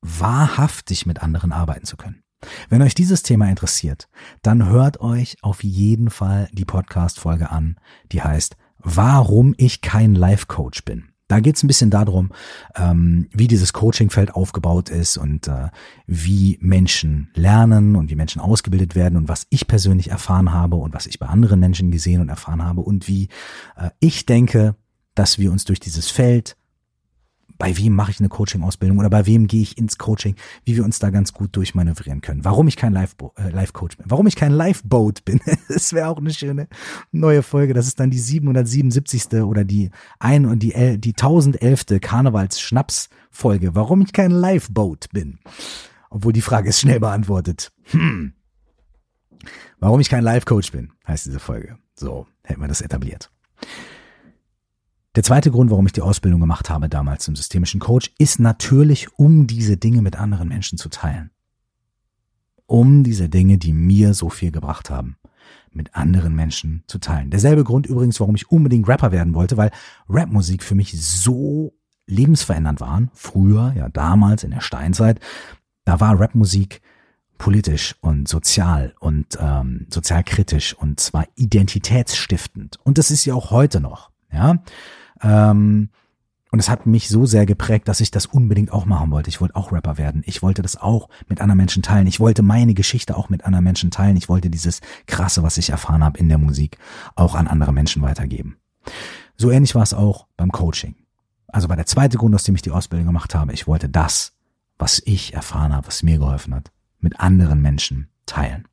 wahrhaftig mit anderen arbeiten zu können. Wenn euch dieses Thema interessiert, dann hört euch auf jeden Fall die Podcast-Folge an, die heißt warum ich kein Life Coach bin. Da geht's ein bisschen darum, ähm, wie dieses Coachingfeld aufgebaut ist und äh, wie Menschen lernen und wie Menschen ausgebildet werden und was ich persönlich erfahren habe und was ich bei anderen Menschen gesehen und erfahren habe und wie äh, ich denke, dass wir uns durch dieses Feld bei wem mache ich eine Coaching-Ausbildung oder bei wem gehe ich ins Coaching, wie wir uns da ganz gut durchmanövrieren können. Warum ich kein Live-Coach äh, bin. Warum ich kein Live-Boat bin. das wäre auch eine schöne neue Folge. Das ist dann die 777. oder die ein und die, die 1011. Karnevals-Schnaps-Folge. Warum ich kein Live-Boat bin. Obwohl die Frage ist schnell beantwortet. Hm. Warum ich kein Live-Coach bin, heißt diese Folge. So, hätten wir das etabliert. Der zweite Grund, warum ich die Ausbildung gemacht habe damals zum systemischen Coach, ist natürlich, um diese Dinge mit anderen Menschen zu teilen. Um diese Dinge, die mir so viel gebracht haben, mit anderen Menschen zu teilen. Derselbe Grund übrigens, warum ich unbedingt Rapper werden wollte, weil Rapmusik für mich so lebensverändernd waren. Früher, ja damals in der Steinzeit, da war Rapmusik politisch und sozial und ähm, sozialkritisch und zwar identitätsstiftend. Und das ist ja auch heute noch. Ja, ähm, und es hat mich so sehr geprägt, dass ich das unbedingt auch machen wollte. Ich wollte auch Rapper werden. Ich wollte das auch mit anderen Menschen teilen. Ich wollte meine Geschichte auch mit anderen Menschen teilen. Ich wollte dieses Krasse, was ich erfahren habe in der Musik, auch an andere Menschen weitergeben. So ähnlich war es auch beim Coaching. Also bei der zweite Grund, aus dem ich die Ausbildung gemacht habe. Ich wollte das, was ich erfahren habe, was mir geholfen hat, mit anderen Menschen teilen.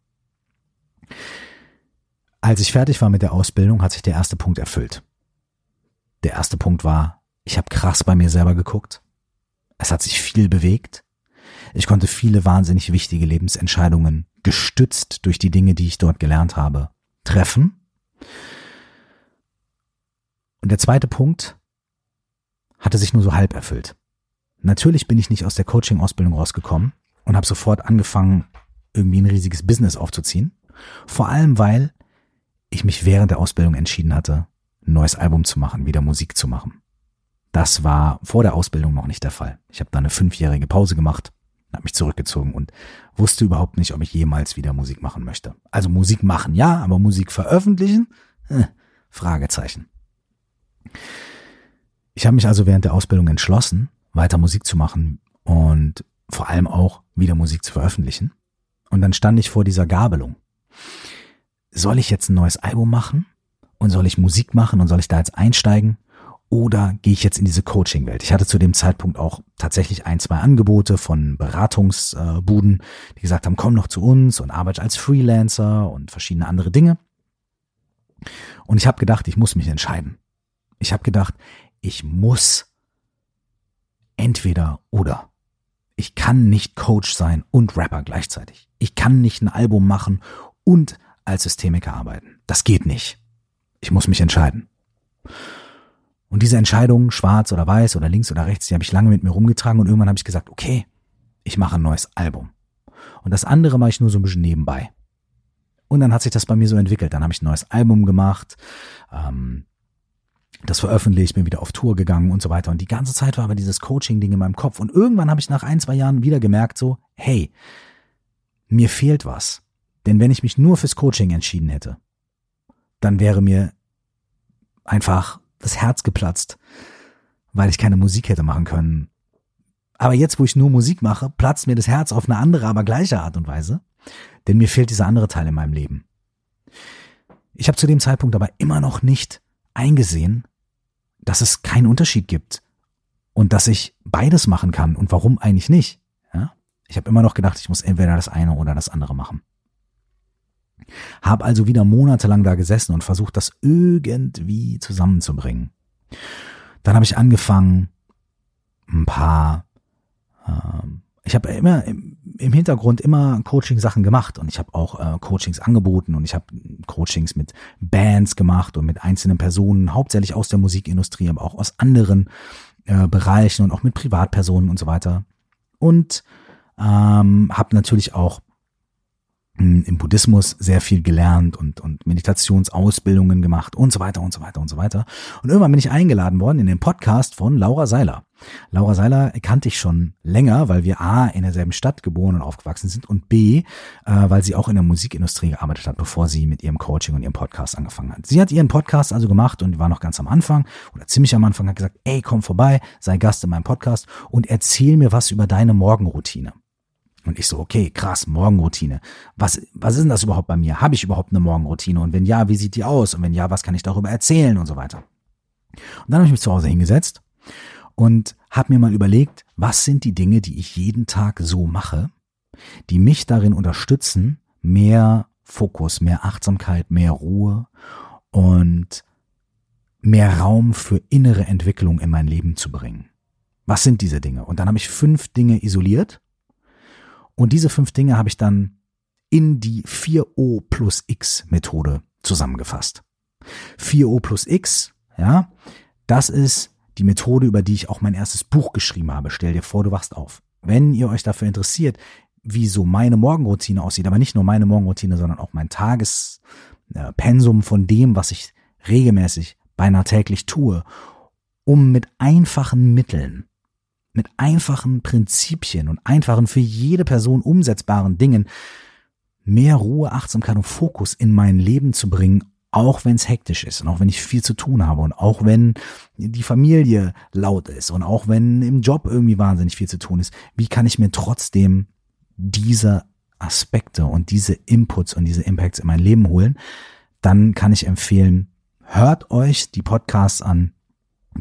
Als ich fertig war mit der Ausbildung, hat sich der erste Punkt erfüllt. Der erste Punkt war, ich habe krass bei mir selber geguckt. Es hat sich viel bewegt. Ich konnte viele wahnsinnig wichtige Lebensentscheidungen, gestützt durch die Dinge, die ich dort gelernt habe, treffen. Und der zweite Punkt hatte sich nur so halb erfüllt. Natürlich bin ich nicht aus der Coaching-Ausbildung rausgekommen und habe sofort angefangen, irgendwie ein riesiges Business aufzuziehen. Vor allem, weil ich mich während der Ausbildung entschieden hatte, ein neues Album zu machen, wieder Musik zu machen. Das war vor der Ausbildung noch nicht der Fall. Ich habe da eine fünfjährige Pause gemacht, habe mich zurückgezogen und wusste überhaupt nicht, ob ich jemals wieder Musik machen möchte. Also Musik machen, ja, aber Musik veröffentlichen? Äh, Fragezeichen. Ich habe mich also während der Ausbildung entschlossen, weiter Musik zu machen und vor allem auch wieder Musik zu veröffentlichen. Und dann stand ich vor dieser Gabelung. Soll ich jetzt ein neues Album machen und soll ich Musik machen und soll ich da jetzt einsteigen? Oder gehe ich jetzt in diese Coaching-Welt? Ich hatte zu dem Zeitpunkt auch tatsächlich ein, zwei Angebote von Beratungsbuden, die gesagt haben, komm noch zu uns und arbeite als Freelancer und verschiedene andere Dinge. Und ich habe gedacht, ich muss mich entscheiden. Ich habe gedacht, ich muss entweder oder. Ich kann nicht Coach sein und Rapper gleichzeitig. Ich kann nicht ein Album machen und als Systemiker arbeiten. Das geht nicht. Ich muss mich entscheiden. Und diese Entscheidung, schwarz oder weiß oder links oder rechts, die habe ich lange mit mir rumgetragen und irgendwann habe ich gesagt, okay, ich mache ein neues Album. Und das andere mache ich nur so ein bisschen nebenbei. Und dann hat sich das bei mir so entwickelt. Dann habe ich ein neues Album gemacht, ähm, das veröffentlicht, bin wieder auf Tour gegangen und so weiter. Und die ganze Zeit war aber dieses Coaching-Ding in meinem Kopf. Und irgendwann habe ich nach ein, zwei Jahren wieder gemerkt, so, hey, mir fehlt was. Denn wenn ich mich nur fürs Coaching entschieden hätte, dann wäre mir einfach das Herz geplatzt, weil ich keine Musik hätte machen können. Aber jetzt, wo ich nur Musik mache, platzt mir das Herz auf eine andere, aber gleiche Art und Weise, denn mir fehlt dieser andere Teil in meinem Leben. Ich habe zu dem Zeitpunkt aber immer noch nicht eingesehen, dass es keinen Unterschied gibt und dass ich beides machen kann und warum eigentlich nicht. Ja? Ich habe immer noch gedacht, ich muss entweder das eine oder das andere machen. Hab also wieder monatelang da gesessen und versucht, das irgendwie zusammenzubringen. Dann habe ich angefangen, ein paar, äh, ich habe immer im, Hintergrund immer Coaching-Sachen gemacht und ich habe auch äh, Coachings angeboten und ich habe Coachings mit Bands gemacht und mit einzelnen Personen, hauptsächlich aus der Musikindustrie, aber auch aus anderen äh, Bereichen und auch mit Privatpersonen und so weiter. Und ähm, habe natürlich auch im Buddhismus sehr viel gelernt und, und Meditationsausbildungen gemacht und so weiter und so weiter und so weiter. Und irgendwann bin ich eingeladen worden in den Podcast von Laura Seiler. Laura Seiler kannte ich schon länger, weil wir A in derselben Stadt geboren und aufgewachsen sind und B, äh, weil sie auch in der Musikindustrie gearbeitet hat, bevor sie mit ihrem Coaching und ihrem Podcast angefangen hat. Sie hat ihren Podcast also gemacht und war noch ganz am Anfang oder ziemlich am Anfang, hat gesagt, ey, komm vorbei, sei Gast in meinem Podcast und erzähl mir was über deine Morgenroutine. Und ich so, okay, krass, Morgenroutine. Was, was ist denn das überhaupt bei mir? Habe ich überhaupt eine Morgenroutine? Und wenn ja, wie sieht die aus? Und wenn ja, was kann ich darüber erzählen und so weiter? Und dann habe ich mich zu Hause hingesetzt und habe mir mal überlegt, was sind die Dinge, die ich jeden Tag so mache, die mich darin unterstützen, mehr Fokus, mehr Achtsamkeit, mehr Ruhe und mehr Raum für innere Entwicklung in mein Leben zu bringen. Was sind diese Dinge? Und dann habe ich fünf Dinge isoliert und diese fünf Dinge habe ich dann in die 4O plus X Methode zusammengefasst. 4O plus X, ja, das ist die Methode, über die ich auch mein erstes Buch geschrieben habe. Stell dir vor, du wachst auf. Wenn ihr euch dafür interessiert, wie so meine Morgenroutine aussieht, aber nicht nur meine Morgenroutine, sondern auch mein Tagespensum von dem, was ich regelmäßig beinahe täglich tue, um mit einfachen Mitteln mit einfachen Prinzipien und einfachen für jede Person umsetzbaren Dingen mehr Ruhe, Achtsamkeit und Fokus in mein Leben zu bringen, auch wenn es hektisch ist und auch wenn ich viel zu tun habe und auch wenn die Familie laut ist und auch wenn im Job irgendwie wahnsinnig viel zu tun ist, wie kann ich mir trotzdem diese Aspekte und diese Inputs und diese Impacts in mein Leben holen, dann kann ich empfehlen, hört euch die Podcasts an,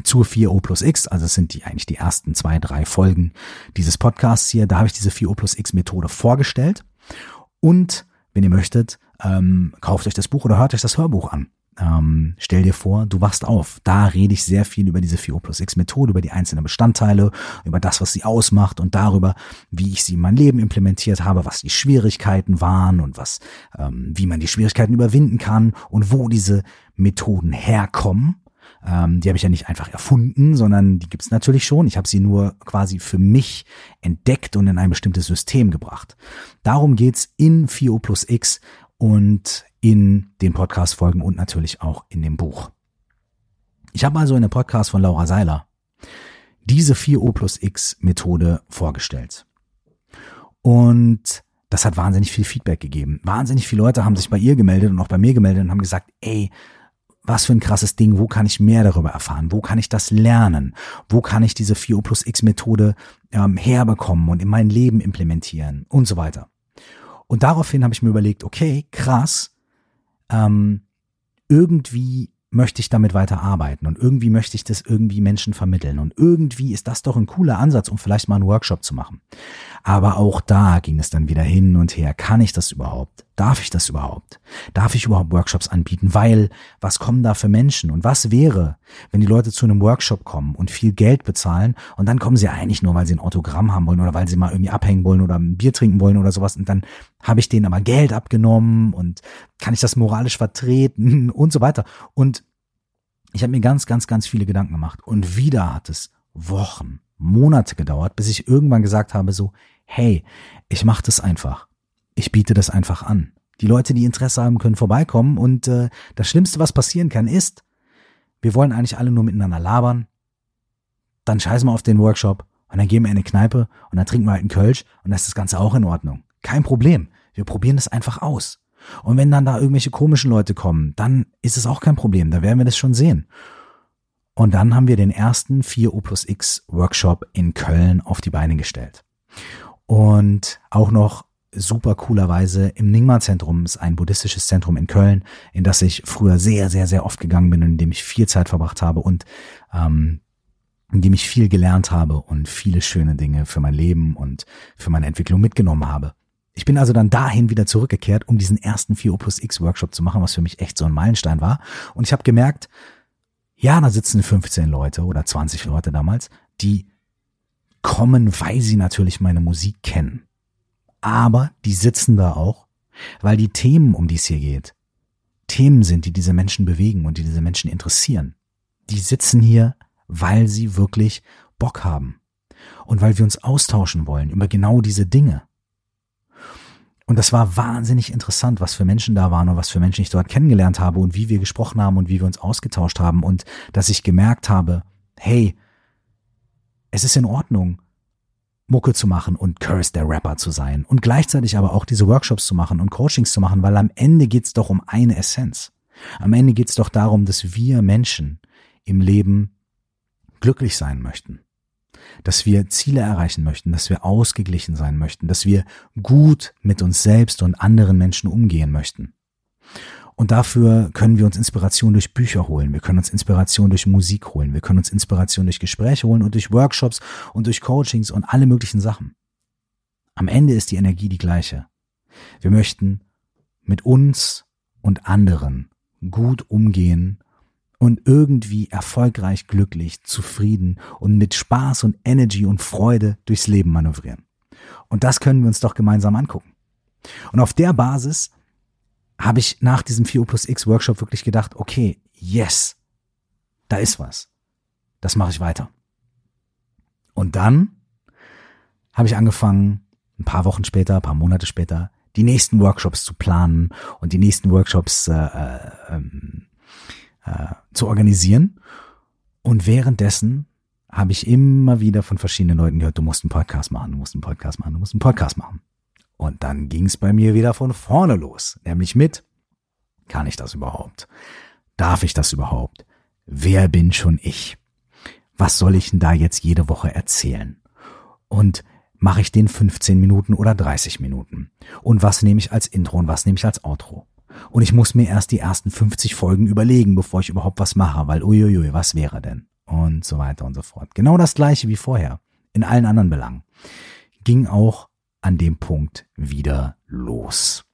zur 4O plus X, also es sind die eigentlich die ersten zwei, drei Folgen dieses Podcasts hier, da habe ich diese 4O plus X Methode vorgestellt. Und wenn ihr möchtet, ähm, kauft euch das Buch oder hört euch das Hörbuch an. Ähm, stell dir vor, du wachst auf. Da rede ich sehr viel über diese 4O plus X Methode, über die einzelnen Bestandteile, über das, was sie ausmacht und darüber, wie ich sie in mein Leben implementiert habe, was die Schwierigkeiten waren und was, ähm, wie man die Schwierigkeiten überwinden kann und wo diese Methoden herkommen ähm, die habe ich ja nicht einfach erfunden, sondern die gibt's natürlich schon. Ich habe sie nur quasi für mich entdeckt und in ein bestimmtes System gebracht. Darum geht's in 4O plus X und in den Podcast-Folgen und natürlich auch in dem Buch. Ich habe also in dem Podcast von Laura Seiler diese 4O plus X Methode vorgestellt. Und das hat wahnsinnig viel Feedback gegeben. Wahnsinnig viele Leute haben sich bei ihr gemeldet und auch bei mir gemeldet und haben gesagt, ey, was für ein krasses Ding, wo kann ich mehr darüber erfahren, wo kann ich das lernen, wo kann ich diese 4O plus X Methode ähm, herbekommen und in mein Leben implementieren und so weiter. Und daraufhin habe ich mir überlegt, okay, krass, ähm, irgendwie möchte ich damit weiter arbeiten und irgendwie möchte ich das irgendwie Menschen vermitteln und irgendwie ist das doch ein cooler Ansatz, um vielleicht mal einen Workshop zu machen. Aber auch da ging es dann wieder hin und her. Kann ich das überhaupt? Darf ich das überhaupt? Darf ich überhaupt Workshops anbieten? Weil, was kommen da für Menschen? Und was wäre, wenn die Leute zu einem Workshop kommen und viel Geld bezahlen und dann kommen sie eigentlich nur, weil sie ein Autogramm haben wollen oder weil sie mal irgendwie abhängen wollen oder ein Bier trinken wollen oder sowas und dann habe ich denen aber Geld abgenommen und kann ich das moralisch vertreten und so weiter. Und ich habe mir ganz, ganz, ganz viele Gedanken gemacht und wieder hat es Wochen, Monate gedauert, bis ich irgendwann gesagt habe so, hey, ich mache das einfach ich biete das einfach an. Die Leute, die Interesse haben, können vorbeikommen und äh, das Schlimmste, was passieren kann, ist, wir wollen eigentlich alle nur miteinander labern, dann scheißen wir auf den Workshop und dann gehen wir in eine Kneipe und dann trinken wir halt einen Kölsch und dann ist das Ganze auch in Ordnung. Kein Problem. Wir probieren das einfach aus. Und wenn dann da irgendwelche komischen Leute kommen, dann ist es auch kein Problem. Da werden wir das schon sehen. Und dann haben wir den ersten 4O plus X Workshop in Köln auf die Beine gestellt. Und auch noch super coolerweise im Nyingma-Zentrum ist ein buddhistisches Zentrum in Köln, in das ich früher sehr, sehr, sehr oft gegangen bin und in dem ich viel Zeit verbracht habe und ähm, in dem ich viel gelernt habe und viele schöne Dinge für mein Leben und für meine Entwicklung mitgenommen habe. Ich bin also dann dahin wieder zurückgekehrt, um diesen ersten 4 Opus X Workshop zu machen, was für mich echt so ein Meilenstein war. Und ich habe gemerkt, ja, da sitzen 15 Leute oder 20 Leute damals, die kommen, weil sie natürlich meine Musik kennen aber die sitzen da auch, weil die Themen, um die es hier geht, Themen sind, die diese Menschen bewegen und die diese Menschen interessieren. Die sitzen hier, weil sie wirklich Bock haben und weil wir uns austauschen wollen über genau diese Dinge. Und das war wahnsinnig interessant, was für Menschen da waren und was für Menschen ich dort kennengelernt habe und wie wir gesprochen haben und wie wir uns ausgetauscht haben und dass ich gemerkt habe, hey, es ist in Ordnung, Mucke zu machen und Curse der Rapper zu sein und gleichzeitig aber auch diese Workshops zu machen und Coachings zu machen, weil am Ende geht's doch um eine Essenz. Am Ende geht's doch darum, dass wir Menschen im Leben glücklich sein möchten dass wir Ziele erreichen möchten, dass wir ausgeglichen sein möchten, dass wir gut mit uns selbst und anderen Menschen umgehen möchten. Und dafür können wir uns Inspiration durch Bücher holen, wir können uns Inspiration durch Musik holen, wir können uns Inspiration durch Gespräche holen und durch Workshops und durch Coachings und alle möglichen Sachen. Am Ende ist die Energie die gleiche. Wir möchten mit uns und anderen gut umgehen und irgendwie erfolgreich, glücklich, zufrieden und mit Spaß und Energy und Freude durchs Leben manövrieren. Und das können wir uns doch gemeinsam angucken. Und auf der Basis habe ich nach diesem 4 plus X Workshop wirklich gedacht, okay, yes, da ist was. Das mache ich weiter. Und dann habe ich angefangen, ein paar Wochen später, ein paar Monate später, die nächsten Workshops zu planen und die nächsten Workshops äh, äh, ähm, äh, zu organisieren. Und währenddessen habe ich immer wieder von verschiedenen Leuten gehört, du musst einen Podcast machen, du musst einen Podcast machen, du musst einen Podcast machen. Und dann ging es bei mir wieder von vorne los, nämlich mit, kann ich das überhaupt? Darf ich das überhaupt? Wer bin schon ich? Was soll ich denn da jetzt jede Woche erzählen? Und mache ich den 15 Minuten oder 30 Minuten? Und was nehme ich als Intro und was nehme ich als Outro? Und ich muss mir erst die ersten 50 Folgen überlegen, bevor ich überhaupt was mache, weil uiuiui, was wäre denn? Und so weiter und so fort. Genau das gleiche wie vorher. In allen anderen Belangen. Ging auch an dem Punkt wieder los.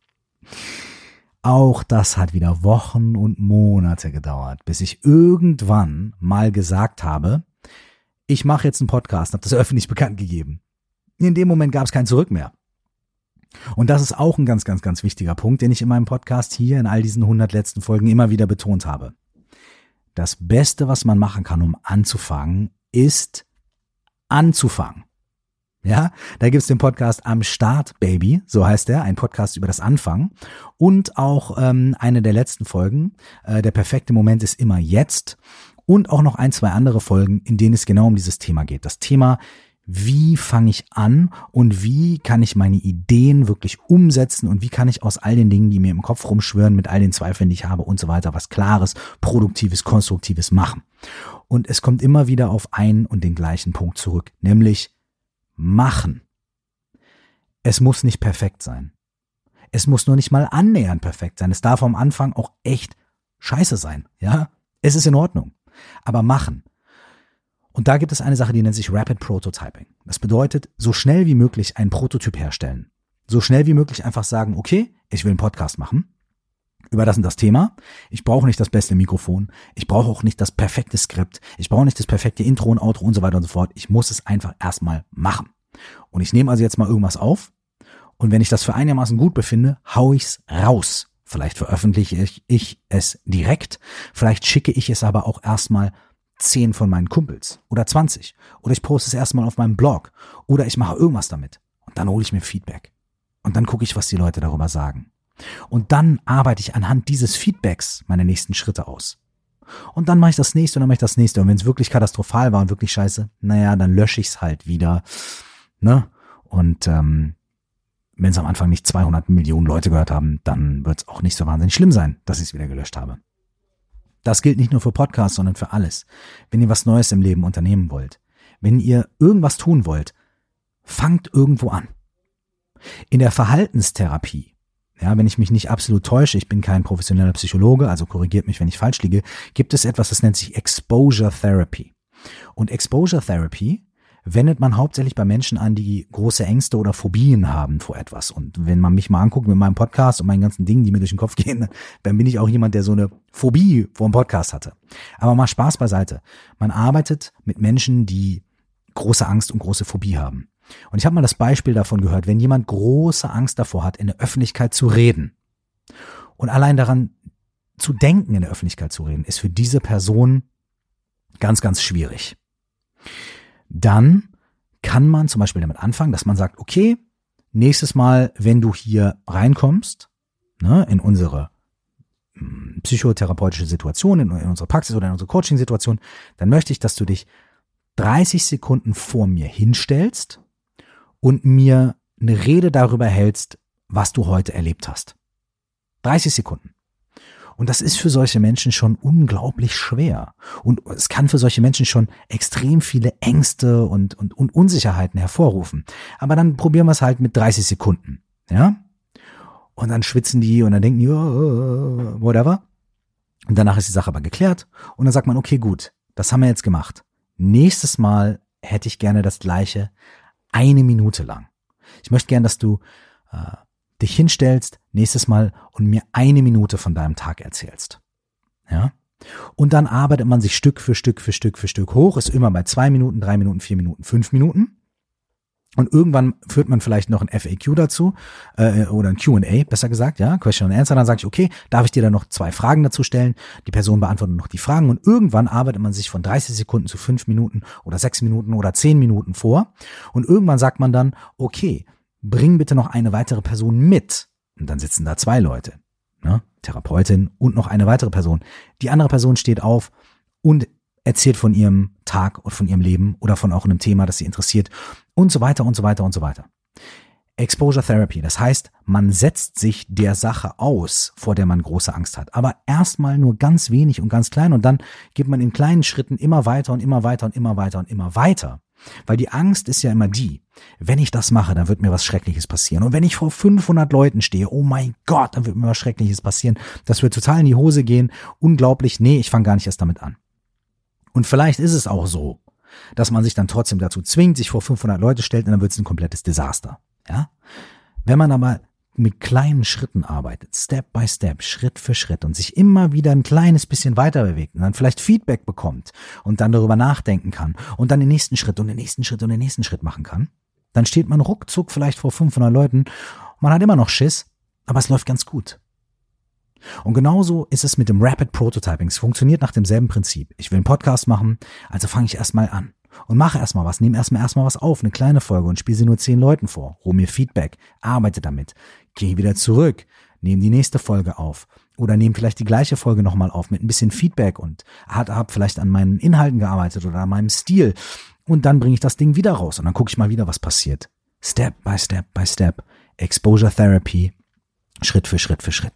Auch das hat wieder Wochen und Monate gedauert, bis ich irgendwann mal gesagt habe, ich mache jetzt einen Podcast, habe das öffentlich bekannt gegeben. In dem Moment gab es kein Zurück mehr. Und das ist auch ein ganz, ganz, ganz wichtiger Punkt, den ich in meinem Podcast hier in all diesen 100 letzten Folgen immer wieder betont habe. Das Beste, was man machen kann, um anzufangen, ist anzufangen. Ja, da gibt's den Podcast Am Start Baby, so heißt er, ein Podcast über das Anfangen. Und auch ähm, eine der letzten Folgen, äh, der perfekte Moment ist immer jetzt. Und auch noch ein, zwei andere Folgen, in denen es genau um dieses Thema geht. Das Thema, wie fange ich an und wie kann ich meine Ideen wirklich umsetzen und wie kann ich aus all den Dingen, die mir im Kopf rumschwören, mit all den Zweifeln, die ich habe und so weiter, was Klares, Produktives, Konstruktives machen. Und es kommt immer wieder auf einen und den gleichen Punkt zurück, nämlich machen. Es muss nicht perfekt sein. Es muss nur nicht mal annähernd perfekt sein. Es darf am Anfang auch echt scheiße sein, ja? Es ist in Ordnung. Aber machen. Und da gibt es eine Sache, die nennt sich Rapid Prototyping. Das bedeutet, so schnell wie möglich einen Prototyp herstellen. So schnell wie möglich einfach sagen, okay, ich will einen Podcast machen über das und das Thema. Ich brauche nicht das beste Mikrofon. Ich brauche auch nicht das perfekte Skript. Ich brauche nicht das perfekte Intro und Outro und so weiter und so fort. Ich muss es einfach erstmal machen. Und ich nehme also jetzt mal irgendwas auf. Und wenn ich das für einigermaßen gut befinde, hau ich's raus. Vielleicht veröffentliche ich, ich es direkt. Vielleicht schicke ich es aber auch erstmal zehn von meinen Kumpels oder 20 oder ich poste es erstmal auf meinem Blog oder ich mache irgendwas damit und dann hole ich mir Feedback und dann gucke ich, was die Leute darüber sagen. Und dann arbeite ich anhand dieses Feedbacks meine nächsten Schritte aus. Und dann mache ich das nächste und dann mache ich das nächste. Und wenn es wirklich katastrophal war und wirklich scheiße, naja, dann lösche ich es halt wieder. Ne? Und ähm, wenn es am Anfang nicht 200 Millionen Leute gehört haben, dann wird es auch nicht so wahnsinnig schlimm sein, dass ich es wieder gelöscht habe. Das gilt nicht nur für Podcasts, sondern für alles. Wenn ihr was Neues im Leben unternehmen wollt, wenn ihr irgendwas tun wollt, fangt irgendwo an. In der Verhaltenstherapie, ja, wenn ich mich nicht absolut täusche, ich bin kein professioneller Psychologe, also korrigiert mich, wenn ich falsch liege, gibt es etwas, das nennt sich Exposure Therapy. Und Exposure Therapy wendet man hauptsächlich bei Menschen an, die große Ängste oder Phobien haben vor etwas. Und wenn man mich mal anguckt mit meinem Podcast und meinen ganzen Dingen, die mir durch den Kopf gehen, dann bin ich auch jemand, der so eine Phobie vor dem Podcast hatte. Aber mal Spaß beiseite. Man arbeitet mit Menschen, die große Angst und große Phobie haben. Und ich habe mal das Beispiel davon gehört, wenn jemand große Angst davor hat, in der Öffentlichkeit zu reden. Und allein daran zu denken, in der Öffentlichkeit zu reden, ist für diese Person ganz, ganz schwierig. Dann kann man zum Beispiel damit anfangen, dass man sagt, okay, nächstes Mal, wenn du hier reinkommst, ne, in unsere hm, psychotherapeutische Situation, in, in unsere Praxis oder in unsere Coaching-Situation, dann möchte ich, dass du dich 30 Sekunden vor mir hinstellst und mir eine Rede darüber hältst, was du heute erlebt hast. 30 Sekunden. Und das ist für solche Menschen schon unglaublich schwer. Und es kann für solche Menschen schon extrem viele Ängste und, und, und Unsicherheiten hervorrufen. Aber dann probieren wir es halt mit 30 Sekunden. Ja? Und dann schwitzen die und dann denken die, oh, whatever. Und danach ist die Sache aber geklärt. Und dann sagt man, okay, gut, das haben wir jetzt gemacht. Nächstes Mal hätte ich gerne das gleiche eine Minute lang. Ich möchte gerne, dass du äh, dich hinstellst nächstes Mal und mir eine Minute von deinem Tag erzählst. Ja? Und dann arbeitet man sich Stück für Stück für Stück für Stück hoch, ist immer bei zwei Minuten, drei Minuten, vier Minuten, fünf Minuten. Und irgendwann führt man vielleicht noch ein FAQ dazu äh, oder ein Q&A, besser gesagt, ja, Question and Answer. Dann sage ich, okay, darf ich dir da noch zwei Fragen dazu stellen? Die Person beantwortet noch die Fragen und irgendwann arbeitet man sich von 30 Sekunden zu fünf Minuten oder sechs Minuten oder zehn Minuten vor. Und irgendwann sagt man dann, okay, bring bitte noch eine weitere Person mit. Und dann sitzen da zwei Leute, ne? Therapeutin und noch eine weitere Person. Die andere Person steht auf und erzählt von ihrem Tag und von ihrem Leben oder von auch einem Thema, das sie interessiert und so weiter und so weiter und so weiter. Exposure Therapy, das heißt, man setzt sich der Sache aus, vor der man große Angst hat. Aber erstmal nur ganz wenig und ganz klein und dann geht man in kleinen Schritten immer weiter und immer weiter und immer weiter und immer weiter. Weil die Angst ist ja immer die, wenn ich das mache, dann wird mir was Schreckliches passieren. Und wenn ich vor 500 Leuten stehe, oh mein Gott, dann wird mir was Schreckliches passieren. Das wird total in die Hose gehen. Unglaublich, nee, ich fange gar nicht erst damit an. Und vielleicht ist es auch so, dass man sich dann trotzdem dazu zwingt, sich vor 500 Leute stellt und dann wird es ein komplettes Desaster. Ja? Wenn man aber mit kleinen Schritten arbeitet, Step by Step, Schritt für Schritt und sich immer wieder ein kleines bisschen weiter bewegt und dann vielleicht Feedback bekommt und dann darüber nachdenken kann und dann den nächsten Schritt und den nächsten Schritt und den nächsten Schritt machen kann, dann steht man ruckzuck vielleicht vor 500 Leuten, man hat immer noch Schiss, aber es läuft ganz gut. Und genauso ist es mit dem Rapid Prototyping. Es funktioniert nach demselben Prinzip. Ich will einen Podcast machen, also fange ich erstmal an und mache erstmal was, nehme erstmal erstmal was auf, eine kleine Folge und spiele sie nur zehn Leuten vor, hol mir Feedback, arbeite damit, gehe wieder zurück, nehme die nächste Folge auf oder nehme vielleicht die gleiche Folge nochmal auf mit ein bisschen Feedback und habe hab vielleicht an meinen Inhalten gearbeitet oder an meinem Stil und dann bringe ich das Ding wieder raus und dann gucke ich mal wieder, was passiert. Step by Step by Step. Exposure Therapy. Schritt für Schritt für Schritt.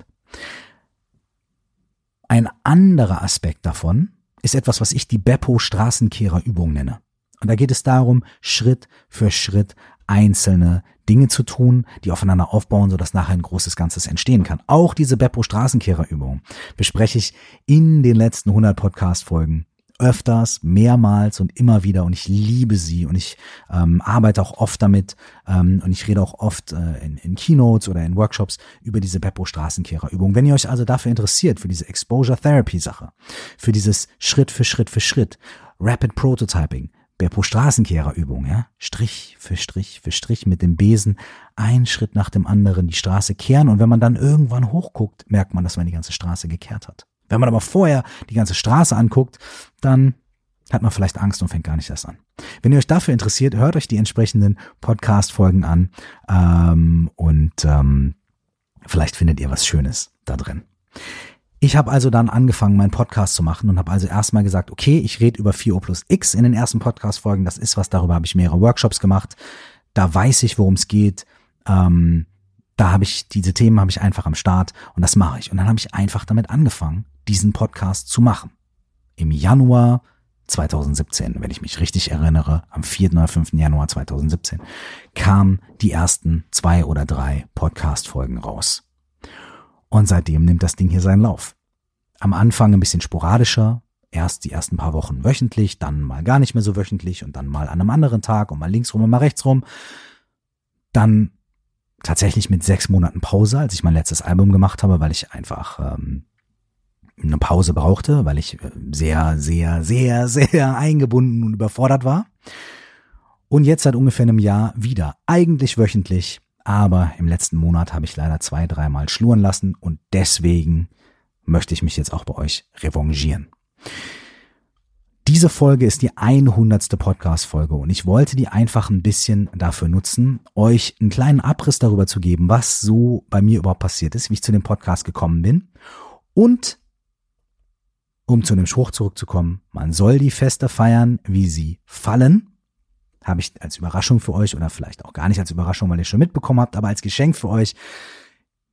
Ein anderer Aspekt davon ist etwas, was ich die Beppo Straßenkehrerübung nenne. Und da geht es darum, Schritt für Schritt einzelne Dinge zu tun, die aufeinander aufbauen, sodass nachher ein großes Ganzes entstehen kann. Auch diese Beppo Straßenkehrerübung bespreche ich in den letzten 100 Podcast-Folgen öfters, mehrmals und immer wieder und ich liebe sie und ich ähm, arbeite auch oft damit ähm, und ich rede auch oft äh, in, in Keynotes oder in Workshops über diese Beppo Straßenkehrerübung. Wenn ihr euch also dafür interessiert, für diese Exposure Therapy Sache, für dieses Schritt für Schritt für Schritt, Rapid Prototyping, Beppo Straßenkehrerübung, ja, Strich für Strich für Strich mit dem Besen, ein Schritt nach dem anderen die Straße kehren und wenn man dann irgendwann hochguckt, merkt man, dass man die ganze Straße gekehrt hat. Wenn man aber vorher die ganze Straße anguckt, dann hat man vielleicht Angst und fängt gar nicht erst an. Wenn ihr euch dafür interessiert, hört euch die entsprechenden Podcast-Folgen an ähm, und ähm, vielleicht findet ihr was Schönes da drin. Ich habe also dann angefangen, meinen Podcast zu machen und habe also erstmal gesagt, okay, ich rede über 4O plus X in den ersten Podcast-Folgen. Das ist was, darüber habe ich mehrere Workshops gemacht. Da weiß ich, worum es geht. Ähm, da habe ich diese Themen habe ich einfach am Start und das mache ich. Und dann habe ich einfach damit angefangen, diesen Podcast zu machen. Im Januar 2017, wenn ich mich richtig erinnere, am 4. oder 5. Januar 2017, kamen die ersten zwei oder drei Podcast-Folgen raus. Und seitdem nimmt das Ding hier seinen Lauf. Am Anfang ein bisschen sporadischer, erst die ersten paar Wochen wöchentlich, dann mal gar nicht mehr so wöchentlich und dann mal an einem anderen Tag und mal links rum und mal rechts rum. Dann tatsächlich mit sechs Monaten Pause, als ich mein letztes Album gemacht habe, weil ich einfach ähm, eine Pause brauchte, weil ich äh, sehr, sehr, sehr, sehr eingebunden und überfordert war. Und jetzt seit ungefähr einem Jahr wieder, eigentlich wöchentlich, aber im letzten Monat habe ich leider zwei, dreimal schluren lassen und deswegen möchte ich mich jetzt auch bei euch revanchieren. Diese Folge ist die 100. Podcast-Folge und ich wollte die einfach ein bisschen dafür nutzen, euch einen kleinen Abriss darüber zu geben, was so bei mir überhaupt passiert ist, wie ich zu dem Podcast gekommen bin und um zu dem Spruch zurückzukommen, man soll die Feste feiern, wie sie fallen. Habe ich als Überraschung für euch oder vielleicht auch gar nicht als Überraschung, weil ihr schon mitbekommen habt, aber als Geschenk für euch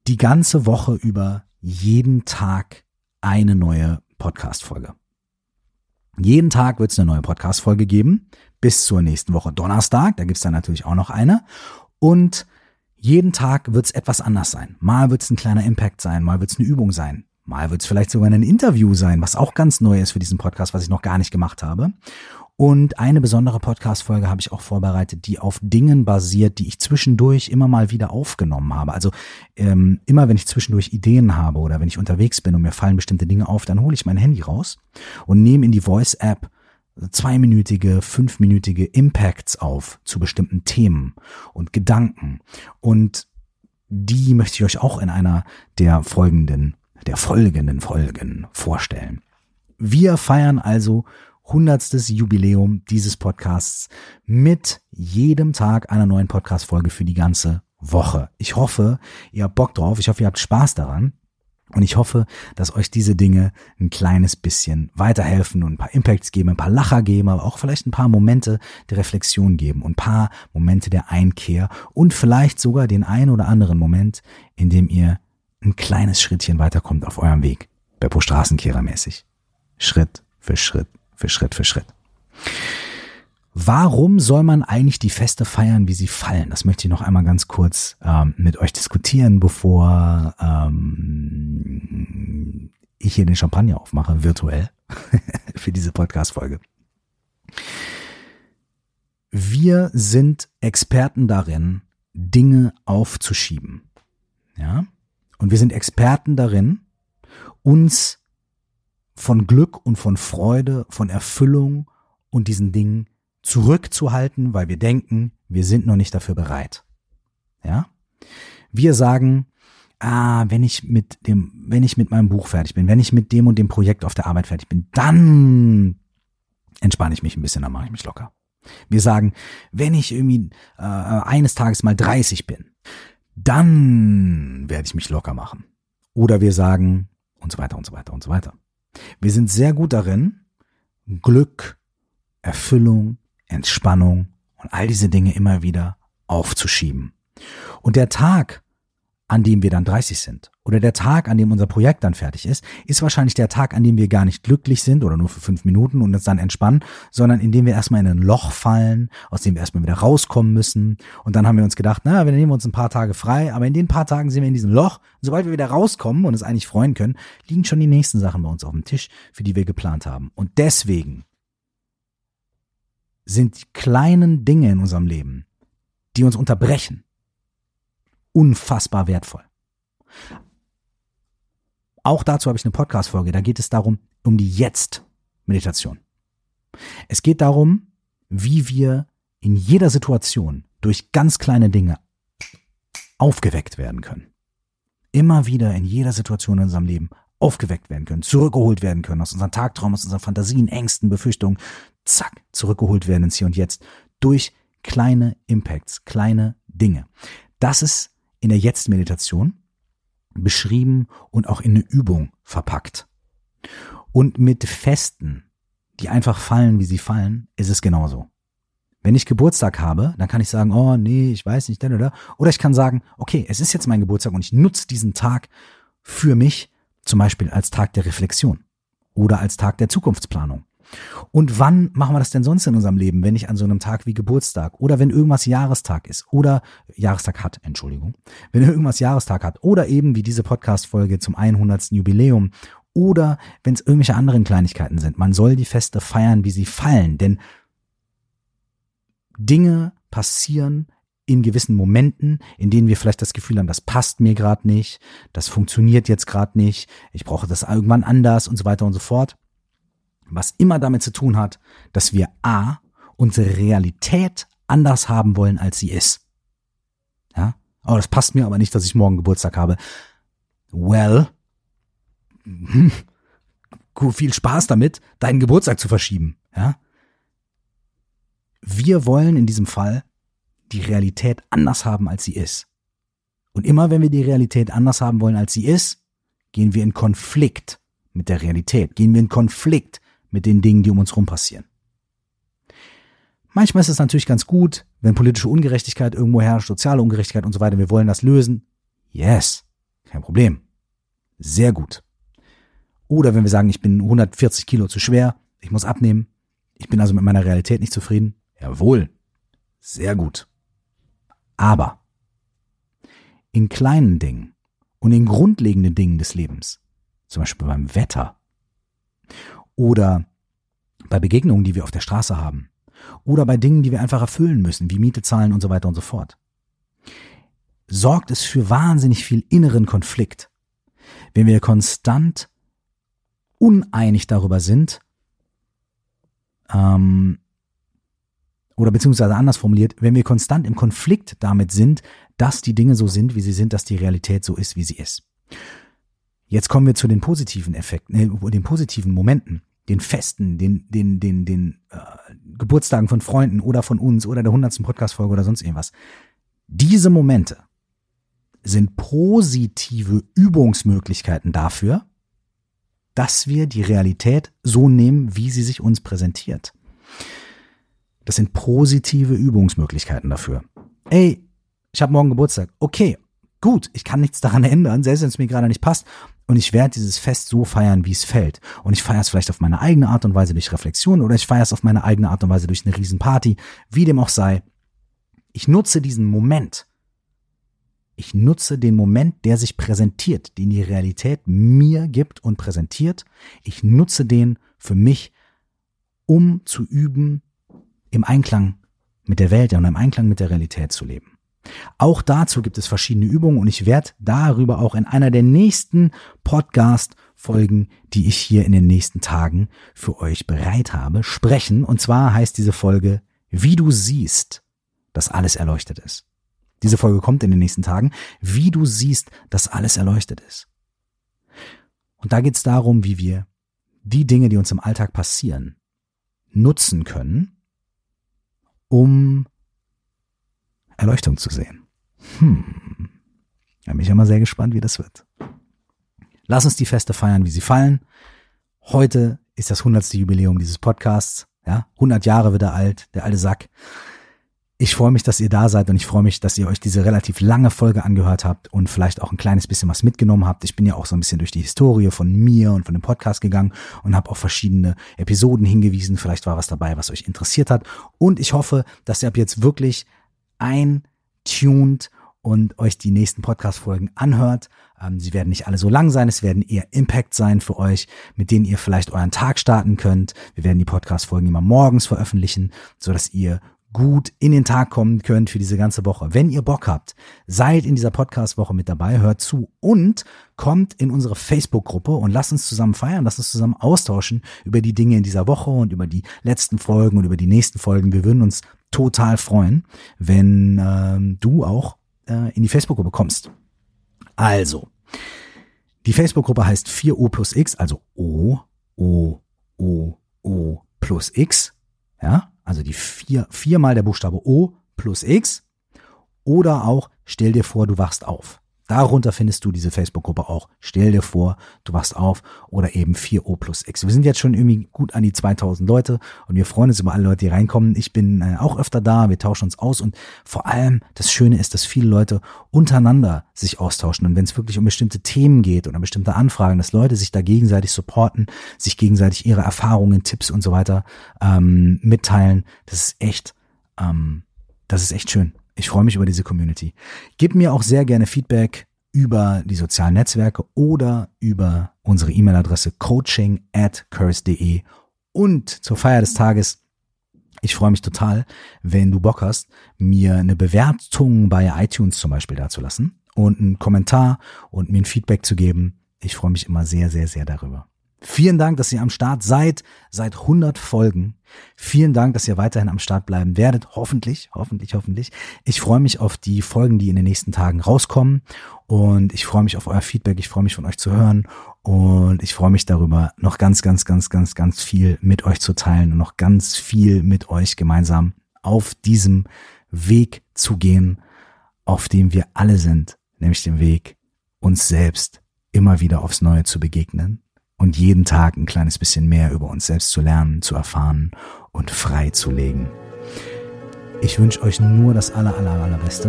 die ganze Woche über jeden Tag eine neue Podcast-Folge. Jeden Tag wird es eine neue Podcast-Folge geben, bis zur nächsten Woche Donnerstag. Da gibt's dann natürlich auch noch eine. Und jeden Tag wird es etwas anders sein. Mal wird es ein kleiner Impact sein, mal wird es eine Übung sein. Mal wird es vielleicht sogar ein Interview sein, was auch ganz neu ist für diesen Podcast, was ich noch gar nicht gemacht habe. Und eine besondere Podcast-Folge habe ich auch vorbereitet, die auf Dingen basiert, die ich zwischendurch immer mal wieder aufgenommen habe. Also ähm, immer wenn ich zwischendurch Ideen habe oder wenn ich unterwegs bin und mir fallen bestimmte Dinge auf, dann hole ich mein Handy raus und nehme in die Voice-App zweiminütige, fünfminütige Impacts auf zu bestimmten Themen und Gedanken. Und die möchte ich euch auch in einer der folgenden, der folgenden Folgen vorstellen. Wir feiern also hundertstes Jubiläum dieses Podcasts mit jedem Tag einer neuen Podcast-Folge für die ganze Woche. Ich hoffe, ihr habt Bock drauf. Ich hoffe, ihr habt Spaß daran. Und ich hoffe, dass euch diese Dinge ein kleines bisschen weiterhelfen und ein paar Impacts geben, ein paar Lacher geben, aber auch vielleicht ein paar Momente der Reflexion geben und ein paar Momente der Einkehr und vielleicht sogar den einen oder anderen Moment, in dem ihr ein kleines Schrittchen weiterkommt auf eurem Weg. Beppo Straßenkehrer mäßig. Schritt für Schritt für Schritt für Schritt. Warum soll man eigentlich die Feste feiern, wie sie fallen? Das möchte ich noch einmal ganz kurz ähm, mit euch diskutieren, bevor ähm, ich hier den Champagner aufmache, virtuell, für diese Podcast-Folge. Wir sind Experten darin, Dinge aufzuschieben. Ja? Und wir sind Experten darin, uns von Glück und von Freude, von Erfüllung und diesen Dingen zurückzuhalten, weil wir denken, wir sind noch nicht dafür bereit. Ja? Wir sagen, ah, wenn ich mit dem, wenn ich mit meinem Buch fertig bin, wenn ich mit dem und dem Projekt auf der Arbeit fertig bin, dann entspanne ich mich ein bisschen, dann mache ich mich locker. Wir sagen, wenn ich irgendwie äh, eines Tages mal 30 bin, dann werde ich mich locker machen. Oder wir sagen und so weiter und so weiter und so weiter. Wir sind sehr gut darin, Glück, Erfüllung, Entspannung und all diese Dinge immer wieder aufzuschieben. Und der Tag, an dem wir dann 30 sind oder der Tag, an dem unser Projekt dann fertig ist, ist wahrscheinlich der Tag, an dem wir gar nicht glücklich sind oder nur für fünf Minuten und uns dann entspannen, sondern in dem wir erstmal in ein Loch fallen, aus dem wir erstmal wieder rauskommen müssen. Und dann haben wir uns gedacht, na, wir nehmen uns ein paar Tage frei, aber in den paar Tagen sind wir in diesem Loch. Und sobald wir wieder rauskommen und uns eigentlich freuen können, liegen schon die nächsten Sachen bei uns auf dem Tisch, für die wir geplant haben. Und deswegen sind die kleinen Dinge in unserem Leben, die uns unterbrechen, unfassbar wertvoll. Auch dazu habe ich eine Podcast-Folge. Da geht es darum, um die Jetzt-Meditation. Es geht darum, wie wir in jeder Situation durch ganz kleine Dinge aufgeweckt werden können. Immer wieder in jeder Situation in unserem Leben aufgeweckt werden können, zurückgeholt werden können aus unseren Tagtraum, aus unseren Fantasien, Ängsten, Befürchtungen, zack, zurückgeholt werden ins Hier und Jetzt durch kleine Impacts, kleine Dinge. Das ist in der Jetzt-Meditation beschrieben und auch in eine Übung verpackt. Und mit Festen, die einfach fallen, wie sie fallen, ist es genauso. Wenn ich Geburtstag habe, dann kann ich sagen, oh nee, ich weiß nicht, denn oder. Oder ich kann sagen, okay, es ist jetzt mein Geburtstag und ich nutze diesen Tag für mich, zum Beispiel als Tag der Reflexion oder als Tag der Zukunftsplanung und wann machen wir das denn sonst in unserem Leben, wenn nicht an so einem Tag wie Geburtstag oder wenn irgendwas Jahrestag ist oder Jahrestag hat, Entschuldigung, wenn irgendwas Jahrestag hat oder eben wie diese Podcast-Folge zum 100. Jubiläum oder wenn es irgendwelche anderen Kleinigkeiten sind. Man soll die Feste feiern, wie sie fallen, denn Dinge passieren in gewissen Momenten, in denen wir vielleicht das Gefühl haben, das passt mir gerade nicht, das funktioniert jetzt gerade nicht, ich brauche das irgendwann anders und so weiter und so fort was immer damit zu tun hat, dass wir A, unsere Realität anders haben wollen, als sie ist. Ja? Oh, das passt mir aber nicht, dass ich morgen Geburtstag habe. Well, viel Spaß damit, deinen Geburtstag zu verschieben. Ja? Wir wollen in diesem Fall die Realität anders haben, als sie ist. Und immer wenn wir die Realität anders haben wollen, als sie ist, gehen wir in Konflikt mit der Realität, gehen wir in Konflikt mit den Dingen, die um uns rum passieren. Manchmal ist es natürlich ganz gut, wenn politische Ungerechtigkeit irgendwo herrscht, soziale Ungerechtigkeit und so weiter, wir wollen das lösen. Yes, kein Problem. Sehr gut. Oder wenn wir sagen, ich bin 140 Kilo zu schwer, ich muss abnehmen, ich bin also mit meiner Realität nicht zufrieden. Jawohl, sehr gut. Aber in kleinen Dingen und in grundlegenden Dingen des Lebens, zum Beispiel beim Wetter oder bei Begegnungen, die wir auf der Straße haben oder bei Dingen, die wir einfach erfüllen müssen, wie Miete zahlen und so weiter und so fort, sorgt es für wahnsinnig viel inneren Konflikt, wenn wir konstant uneinig darüber sind, ähm, oder beziehungsweise anders formuliert, wenn wir konstant im Konflikt damit sind, dass die Dinge so sind, wie sie sind, dass die Realität so ist, wie sie ist. Jetzt kommen wir zu den positiven Effekten, äh, den positiven Momenten, den Festen, den, den, den, den äh, Geburtstagen von Freunden oder von uns oder der hundertsten Podcast-Folge oder sonst irgendwas. Diese Momente sind positive Übungsmöglichkeiten dafür, dass wir die Realität so nehmen, wie sie sich uns präsentiert. Das sind positive Übungsmöglichkeiten dafür. Ey, ich habe morgen Geburtstag. Okay, gut, ich kann nichts daran ändern, selbst wenn es mir gerade nicht passt. Und ich werde dieses Fest so feiern, wie es fällt. Und ich feiere es vielleicht auf meine eigene Art und Weise durch Reflexion oder ich feiere es auf meine eigene Art und Weise durch eine Riesenparty, wie dem auch sei. Ich nutze diesen Moment. Ich nutze den Moment, der sich präsentiert, den die Realität mir gibt und präsentiert. Ich nutze den für mich, um zu üben, im Einklang mit der Welt und im Einklang mit der Realität zu leben. Auch dazu gibt es verschiedene Übungen und ich werde darüber auch in einer der nächsten Podcast-Folgen, die ich hier in den nächsten Tagen für euch bereit habe, sprechen. Und zwar heißt diese Folge, wie du siehst, dass alles erleuchtet ist. Diese Folge kommt in den nächsten Tagen, wie du siehst, dass alles erleuchtet ist. Und da geht es darum, wie wir die Dinge, die uns im Alltag passieren, nutzen können, um Erleuchtung zu sehen. Hm. Da bin ich ja mal sehr gespannt, wie das wird. Lass uns die Feste feiern, wie sie fallen. Heute ist das hundertste Jubiläum dieses Podcasts. Ja, 100 Jahre wird er alt, der alte Sack. Ich freue mich, dass ihr da seid und ich freue mich, dass ihr euch diese relativ lange Folge angehört habt und vielleicht auch ein kleines bisschen was mitgenommen habt. Ich bin ja auch so ein bisschen durch die Historie von mir und von dem Podcast gegangen und habe auf verschiedene Episoden hingewiesen. Vielleicht war was dabei, was euch interessiert hat. Und ich hoffe, dass ihr ab jetzt wirklich eintuned und euch die nächsten Podcast-Folgen anhört. Ähm, sie werden nicht alle so lang sein, es werden eher Impact sein für euch, mit denen ihr vielleicht euren Tag starten könnt. Wir werden die Podcast-Folgen immer morgens veröffentlichen, so dass ihr gut in den Tag kommen könnt für diese ganze Woche. Wenn ihr Bock habt, seid in dieser Podcast-Woche mit dabei, hört zu und kommt in unsere Facebook-Gruppe und lasst uns zusammen feiern, lasst uns zusammen austauschen über die Dinge in dieser Woche und über die letzten Folgen und über die nächsten Folgen. Wir würden uns total freuen, wenn ähm, du auch äh, in die Facebook-Gruppe kommst. Also, die Facebook-Gruppe heißt 4O plus X, also O, O, O, O plus X. Ja, also die vier, viermal der Buchstabe O plus X. Oder auch stell dir vor, du wachst auf. Darunter findest du diese Facebook-Gruppe auch. Stell dir vor, du wachst auf oder eben 4O plus X. Wir sind jetzt schon irgendwie gut an die 2000 Leute und wir freuen uns über alle Leute, die reinkommen. Ich bin äh, auch öfter da, wir tauschen uns aus und vor allem das Schöne ist, dass viele Leute untereinander sich austauschen und wenn es wirklich um bestimmte Themen geht oder bestimmte Anfragen, dass Leute sich da gegenseitig supporten, sich gegenseitig ihre Erfahrungen, Tipps und so weiter ähm, mitteilen. Das ist echt, ähm, das ist echt schön. Ich freue mich über diese Community. Gib mir auch sehr gerne Feedback über die sozialen Netzwerke oder über unsere E-Mail-Adresse coaching at curse.de. Und zur Feier des Tages, ich freue mich total, wenn du Bock hast, mir eine Bewertung bei iTunes zum Beispiel dazulassen und einen Kommentar und mir ein Feedback zu geben. Ich freue mich immer sehr, sehr, sehr darüber. Vielen Dank, dass ihr am Start seid, seit 100 Folgen. Vielen Dank, dass ihr weiterhin am Start bleiben werdet. Hoffentlich, hoffentlich, hoffentlich. Ich freue mich auf die Folgen, die in den nächsten Tagen rauskommen. Und ich freue mich auf euer Feedback. Ich freue mich von euch zu hören. Und ich freue mich darüber, noch ganz, ganz, ganz, ganz, ganz viel mit euch zu teilen und noch ganz viel mit euch gemeinsam auf diesem Weg zu gehen, auf dem wir alle sind, nämlich dem Weg, uns selbst immer wieder aufs Neue zu begegnen und jeden Tag ein kleines bisschen mehr über uns selbst zu lernen, zu erfahren und frei zu legen. Ich wünsche euch nur das aller, aller, allerbeste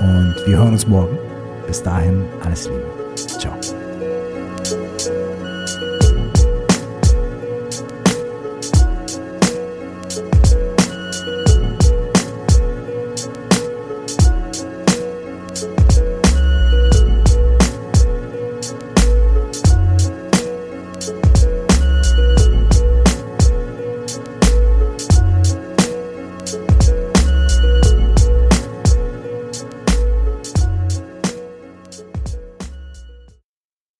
und wir hören uns morgen. Bis dahin, alles Liebe. Ciao.